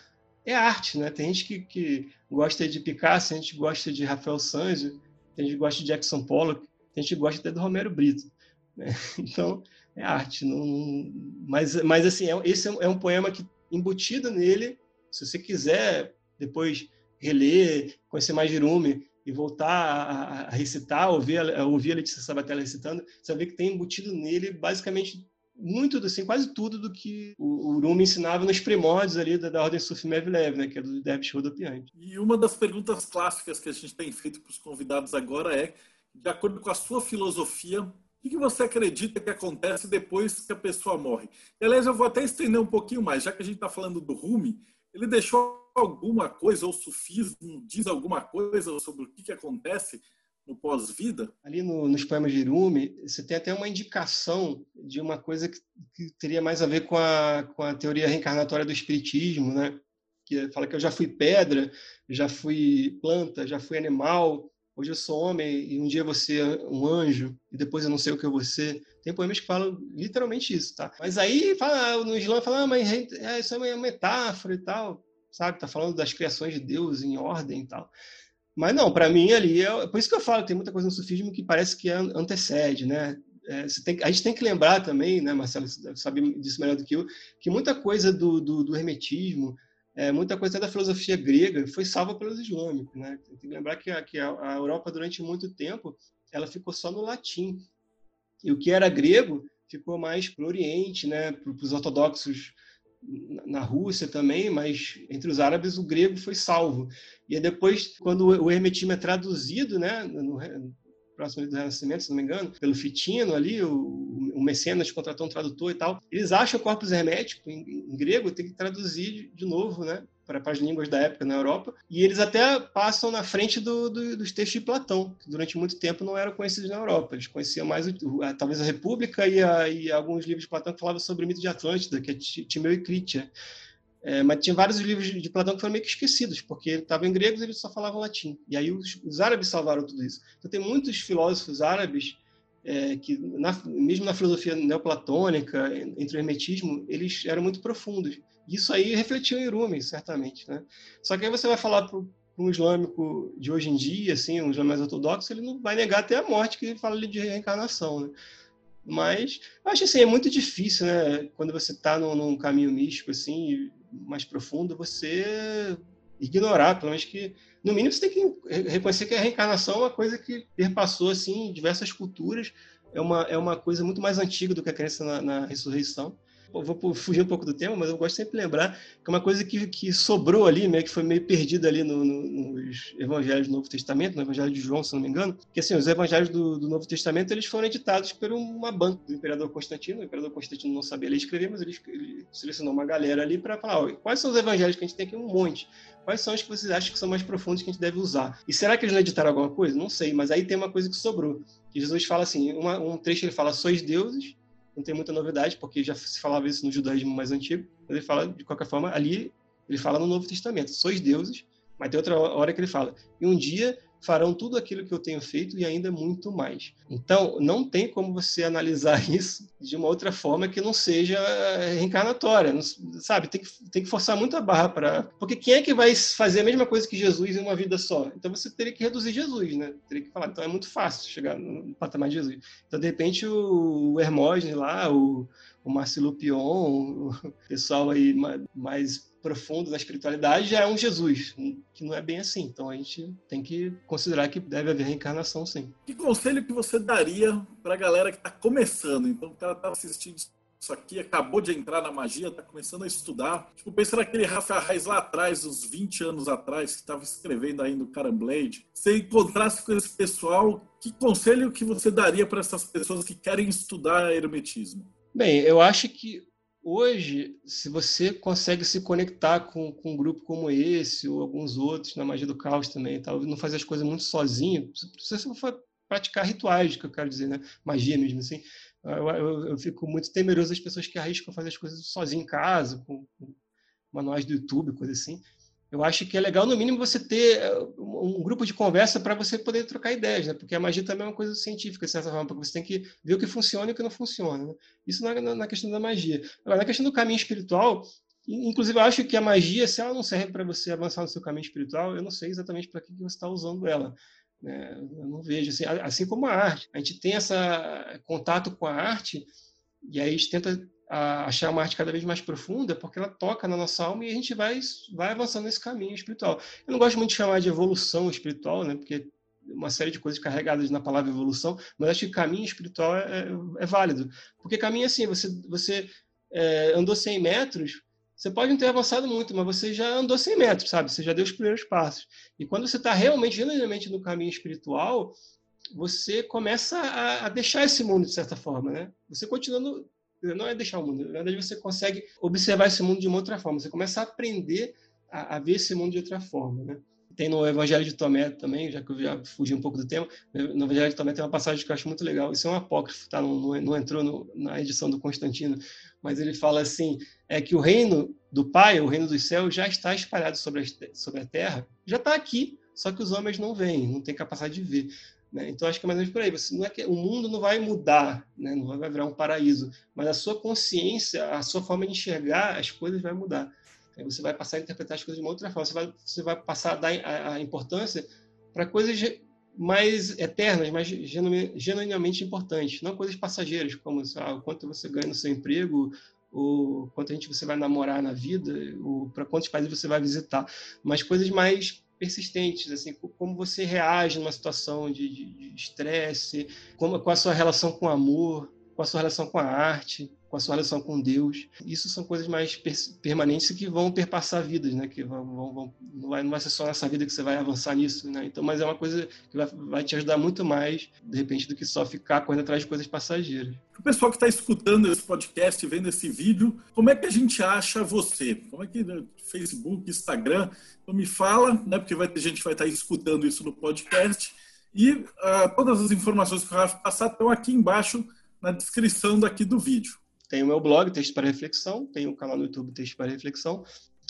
É arte, né? Tem gente que, que gosta de Picasso, tem gente gosta de Rafael Sanzio, tem gente que gosta de Jackson Pollock, tem gente gosta até do Romero Brito. Né? Então, é arte. Não, mas, mas assim, é, esse é um poema que embutido nele. Se você quiser depois reler, conhecer mais Jirume e voltar a, a recitar, ouvir a, ouvir a Letícia Sabatella recitando, você ver que tem embutido nele basicamente muito, assim, quase tudo do que o, o Rumi ensinava nos primórdios ali da, da ordem Sufi Mevlev, né, que é do Dervish Rodopiante. E uma das perguntas clássicas que a gente tem feito para os convidados agora é, de acordo com a sua filosofia, o que você acredita que acontece depois que a pessoa morre? E, aliás, eu vou até estender um pouquinho mais, já que a gente está falando do Rumi, ele deixou alguma coisa, ou o sufismo diz alguma coisa sobre o que, que acontece no pós-vida? Ali no, nos poemas de Rumi, você tem até uma indicação de uma coisa que, que, teria mais a ver com a, com a teoria reencarnatória do espiritismo, né? que fala que eu já fui pedra, já fui planta, já fui animal, hoje eu sou homem e um dia você é um anjo e depois eu não sei o que eu vou ser. Tem poemas que falam literalmente isso, tá? Mas aí fala, no Islã fala, ah, mas é, isso é uma metáfora e tal, sabe? Tá falando das criações de Deus em ordem e tal. Mas não, para mim ali é por isso que eu falo, tem muita coisa no sufismo que parece que antecede, né? É, tem, a gente tem que lembrar também, né, Marcelo, sabe disso melhor do que eu, que muita coisa do, do, do hermetismo, é, muita coisa da filosofia grega foi salva pelos islâmicos. Né? Tem que lembrar que, a, que a, Europa, durante muito tempo, ela ficou só no latim. E o que era grego ficou mais para o Oriente, né? para os ortodoxos na Rússia também, mas entre os árabes o grego foi salvo. E depois, quando o hermetismo é traduzido, né, no, próximo do Renascimento, se não me engano, pelo Fitino ali, o, o Mecenas contratou um tradutor e tal. Eles acham o corpus hermético em, em grego, tem que traduzir de novo, né? Para, as línguas da época na Europa, e eles até passam na frente do, do, dos textos de Platão, que durante muito tempo não eram conhecidos na Europa. Eles conheciam mais, talvez, a República e, a, e, alguns livros de Platão que falavam sobre o mito de Atlântida, que é Timeu e Crítia. É, mas tinha vários livros de Platão que foram meio que esquecidos, porque estavam em gregos e eles só falavam latim. E aí os, os, árabes salvaram tudo isso. Então tem muitos filósofos árabes é, que, na, mesmo na filosofia neoplatônica, entre o hermetismo, eles eram muito profundos. Isso aí refletiu em Rumi, certamente. Né? Só que aí você vai falar para um islâmico de hoje em dia, assim, um islâmico mais ortodoxo, ele não vai negar até a morte, que ele fala de reencarnação. Né? Mas eu acho assim, é muito difícil, né? Quando você está num, num, caminho místico, assim, mais profundo, você ignorar, pelo menos que, no mínimo, você tem que reconhecer que a reencarnação é uma coisa que perpassou, assim, diversas culturas, é uma, é uma coisa muito mais antiga do que a crença na, na ressurreição. Vou fugir um pouco do tema, mas eu gosto sempre de lembrar que é uma coisa que, que sobrou ali, meio que foi meio perdida ali no, no, nos evangelhos do Novo Testamento, no evangelho de João, se não me engano, que assim, os evangelhos do, do Novo Testamento, eles foram editados por uma banca do imperador Constantino, o imperador Constantino não sabia ler escrever, mas ele, ele selecionou uma galera ali para falar, quais são os evangelhos que a gente tem aqui? Um monte. Quais são os que vocês acham que são mais profundos que a gente deve usar? E será que eles não editaram alguma coisa? Não sei, mas aí tem uma coisa que sobrou. Que Jesus fala assim, uma, um trecho ele fala, sois deuses, não tem muita novidade, porque já se falava isso no judaísmo mais antigo, mas ele fala, de qualquer forma, ali, ele fala no Novo Testamento, sois deuses, mas tem outra hora que ele fala, e um dia farão tudo aquilo que eu tenho feito e ainda muito mais. Então, não tem como você analisar isso de uma outra forma que não seja reencarnatória, não, sabe? Tem que, tem que forçar muito a barra para. Porque quem é que vai fazer a mesma coisa que Jesus em uma vida só? Então, você teria que reduzir Jesus, né? Teria que falar, então é muito fácil chegar no patamar de Jesus. Então, de repente, o Hermógenes lá, o, o Marcelo Pion, o pessoal aí mais profundo na espiritualidade já é um Jesus, que não é bem assim. Então a gente tem que considerar que deve haver reencarnação, sim. Que conselho que você daria para a galera que está começando? Então o cara está assistindo isso aqui, acabou de entrar na magia, está começando a estudar. Tipo, pensa naquele Rafa Reis lá atrás, uns 20 anos atrás, que estava escrevendo aí no Caramblade. Se encontrasse com esse pessoal, que conselho que você daria para essas pessoas que querem estudar hermetismo? Bem, eu acho que hoje, se você consegue se conectar com, com, um grupo como esse, ou alguns outros, na Magia do Caos também, tal, não fazer as coisas muito sozinho, se você for praticar rituais, que eu quero dizer, né? magia mesmo assim, eu, eu, eu, fico muito temeroso das pessoas que arriscam fazer as coisas sozinho em casa, com, com manuais do YouTube, coisa assim eu acho que é legal, no mínimo, você ter eh, um grupo de conversa para você poder trocar ideias, né? Porque a magia também é uma coisa científica, de certa forma, porque você tem que ver o que funciona e o que não funciona. Né? Isso na, na, questão da magia. Agora, na questão do caminho espiritual, inclusive, eu acho que a magia, se ela não serve para você avançar no seu caminho espiritual, eu não sei exatamente para que você está usando ela. Né? Eu não vejo, assim, assim como a arte. A gente tem esse contato com a arte e aí a gente tenta a achar uma arte cada vez mais profunda, porque ela toca na nossa alma e a gente vai, vai avançando nesse caminho espiritual. Eu não gosto muito de chamar de evolução espiritual, né? porque uma série de coisas carregadas na palavra evolução, mas acho que caminho espiritual é, é, é válido. Porque caminho é assim, você, você é, andou 100 metros, você pode não ter avançado muito, mas você já andou 100 metros, sabe? Você já deu os primeiros passos. E quando você está realmente, genuinamente no caminho espiritual, você começa a, a, deixar esse mundo de certa forma, né? Você continua no, não é deixar o mundo, na verdade você consegue observar esse mundo de uma outra forma, você começa a aprender a, a ver esse mundo de outra forma, né? Tem no Evangelho de Tomé também, já que eu já fugi um pouco do tema, no Evangelho de Tomé tem uma passagem que eu acho muito legal, isso é um apócrifo, tá? não, não, não entrou no, na edição do Constantino, mas ele fala assim, é que o reino do Pai, o reino dos céus, já está espalhado sobre a, sobre a terra, já está aqui, só que os homens não veem, não têm capacidade de ver. Né? Então, acho que é mais ou menos por aí. Você, não é que, o mundo não vai mudar, né? não vai virar um paraíso, mas a sua consciência, a sua forma de enxergar as coisas vai mudar. Aí você vai passar a interpretar as coisas de uma outra forma. Você vai, você vai passar a dar a, a importância para coisas mais eternas, mais genuinamente importantes, não coisas passageiras, como ah, o quanto você ganha no seu emprego, o quanto a gente você vai namorar na vida, para quantos países você vai visitar, mas coisas mais persistentes, assim, como você reage numa situação de estresse, como qual a sua relação com o amor, qual a sua relação com a arte, com a sua relação com Deus. Isso são coisas mais permanentes que vão perpassar vidas, né? Que vão, vão, vão, não, vai, não vai ser só nessa vida que você vai avançar nisso, né? Então, mas é uma coisa que vai, vai te ajudar muito mais, de repente, do que só ficar correndo atrás de coisas passageiras. O pessoal que está escutando esse podcast, vendo esse vídeo, como é que a gente acha você? Como é que Facebook, Instagram? Então me fala, né? Porque vai ter gente que vai estar escutando isso no podcast. E uh, todas as informações que eu vou passar estão aqui embaixo na descrição daqui do vídeo. Tem o meu blog, Texto para Reflexão, tem o canal no YouTube, Texto para Reflexão.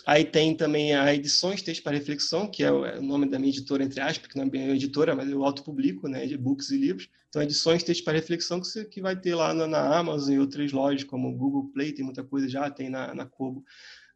Aí tem também a Edições Texto para Reflexão, que é o é nome da minha editora, entre aspas, que não é bem editora, mas eu autopublico, né, de books e livros. Então, Edições Texto para Reflexão, que, você, que vai ter lá na, na, Amazon e outras lojas, como Google Play, tem muita coisa já, tem na, na Kobo.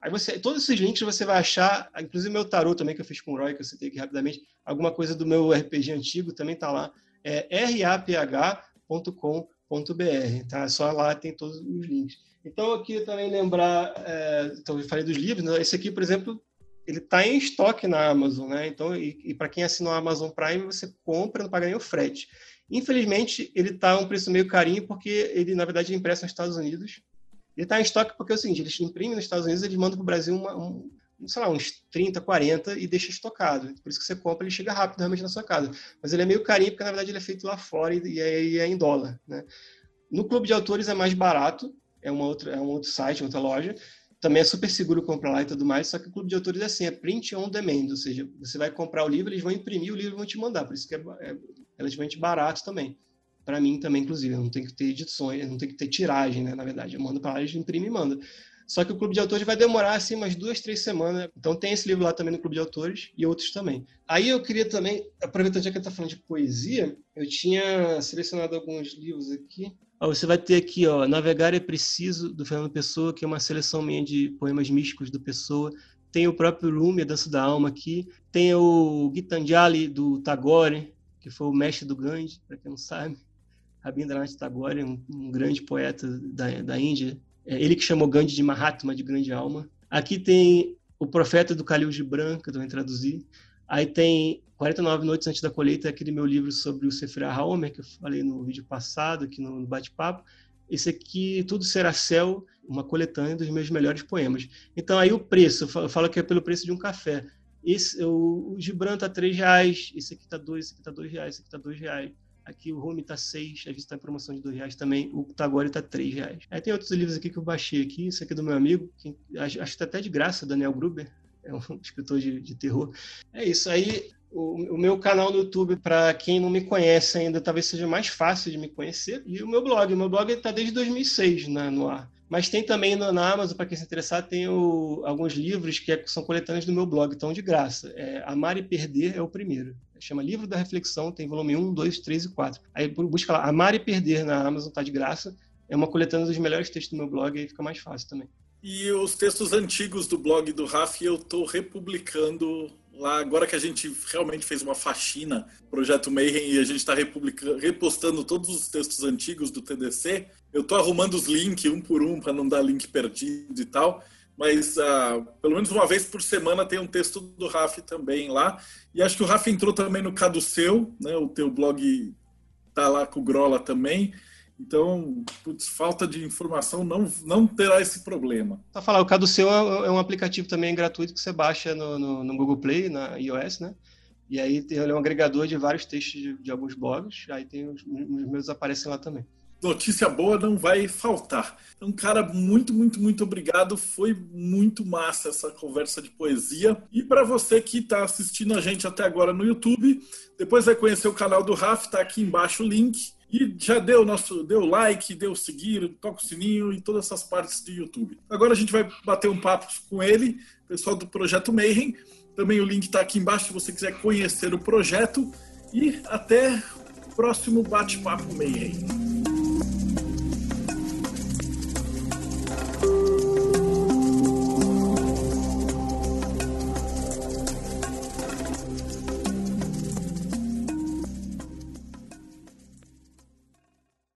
Aí você, todos esses links você vai achar, inclusive meu tarô também, que eu fiz com o Roy, que eu citei aqui rapidamente, alguma coisa do meu RPG antigo também está lá, é raph.com br tá? Só lá tem todos os links. Então, aqui também lembrar, é, então eu falei dos livros, né? esse aqui, por exemplo, ele está em estoque na Amazon, né? Então, e, e para quem assinou a Amazon Prime, você compra, não paga nem o frete. Infelizmente, ele está a um preço meio carinho, porque ele, na verdade, é impresso nos Estados Unidos. Ele está em estoque porque é o seguinte, eles imprimem nos Estados Unidos, eles mandam para o Brasil uma, um, sei lá, uns 30, 40 e deixa estocado. Por isso que você compra, ele chega rápido realmente na sua casa. Mas ele é meio carinho, porque na verdade ele é feito lá fora e, é, é, em dólar. Né? No clube de autores é mais barato, é, uma outra, é um outro site, outra loja. Também é super seguro comprar lá e tudo mais, só que o clube de autores é assim, é print on demand, ou seja, você vai comprar o livro, eles vão imprimir o livro e vão te mandar, por isso que é, é relativamente barato também. Para mim também, inclusive, não tem que ter edições, não tem que ter tiragem, né, na verdade. Eu mando para lá, eles imprimem e mandam. Só que o Clube de Autores vai demorar assim umas duas, três semanas. Então tem esse livro lá também no Clube de Autores e outros também. Aí eu queria também, aproveitando já que está falando de poesia, eu tinha selecionado alguns livros aqui. Ó, você vai ter aqui, ó, Navegar é Preciso, do Fernando Pessoa, que é uma seleção minha de poemas místicos do Pessoa. Tem o próprio Rumi, A Dança da Alma aqui. Tem o Gitanjali, do Tagore, que foi o mestre do Gandhi, para quem não sabe. Rabindranath Tagore, um, um grande poeta da, da Índia, é ele que chamou Gandhi de Mahatma, de grande alma. Aqui tem o Profeta do Khalil Gibran, que eu também traduzi. Aí tem 49 Noites Antes da Colheita, aquele meu livro sobre o Sefer Haomer, que eu falei no vídeo passado, aqui no bate-papo. Esse aqui, Tudo Será Céu, uma coletânea dos meus melhores poemas. Então, aí o preço, eu falo que é pelo preço de um café. Esse, o, o Gibran tá R$ reais, esse aqui tá dois, esse aqui tá dois reais, esse aqui tá dois reais. Aqui o Home tá 6, às vezes tá em promoção de 2 reais também. O Tagore tá 3 reais. Aí tem outros livros aqui que eu baixei aqui. Esse aqui é do meu amigo, que, acho, acho que tá até de graça, Daniel Gruber. É um escritor de, de terror. É isso. Aí o, o, meu canal no YouTube, para quem não me conhece ainda, talvez seja mais fácil de me conhecer. E o meu blog. O meu blog está desde 2006 na, no ar. Mas tem também na, Amazon, para quem se interessar, tem o, alguns livros que é, são coletâneos do meu blog, então de graça. É, Amar e Perder é o primeiro chama Livro da Reflexão, tem volume 1, 2, 3 e 4. Aí busca lá, Amar e Perder na Amazon, tá de graça. É uma coletânea dos melhores textos do meu blog, aí fica mais fácil também. E os textos antigos do blog do Raf eu estou republicando lá, agora que a gente realmente fez uma faxina, Projeto Mayhem, e a gente está repostando todos os textos antigos do TDC, eu estou arrumando os links um por um para não dar link perdido e tal mas uh, pelo menos uma vez por semana tem um texto do Raf também lá. E acho que o Raf entrou também no Caduceu, né? O teu blog tá lá com o Grola também. Então, putz, falta de informação não, não terá esse problema. Só falar, o Caduceu é, é um aplicativo também gratuito que você baixa no, no, no Google Play, na iOS, né? E aí ele é um agregador de vários textos de, de alguns blogs, aí tem os, os meus aparecem lá também notícia boa não vai faltar. Então, cara, muito, muito, muito obrigado. Foi muito massa essa conversa de poesia. E para você que está assistindo a gente até agora no YouTube, depois vai conhecer o canal do Raf, tá aqui embaixo o link. E já deu nosso, deu like, deu seguir, toca o sininho e todas essas partes do YouTube. Agora a gente vai bater um papo com ele, pessoal do Projeto Mayhem. Também o link está aqui embaixo se você quiser conhecer o projeto. E até o próximo bate-papo Mayhem.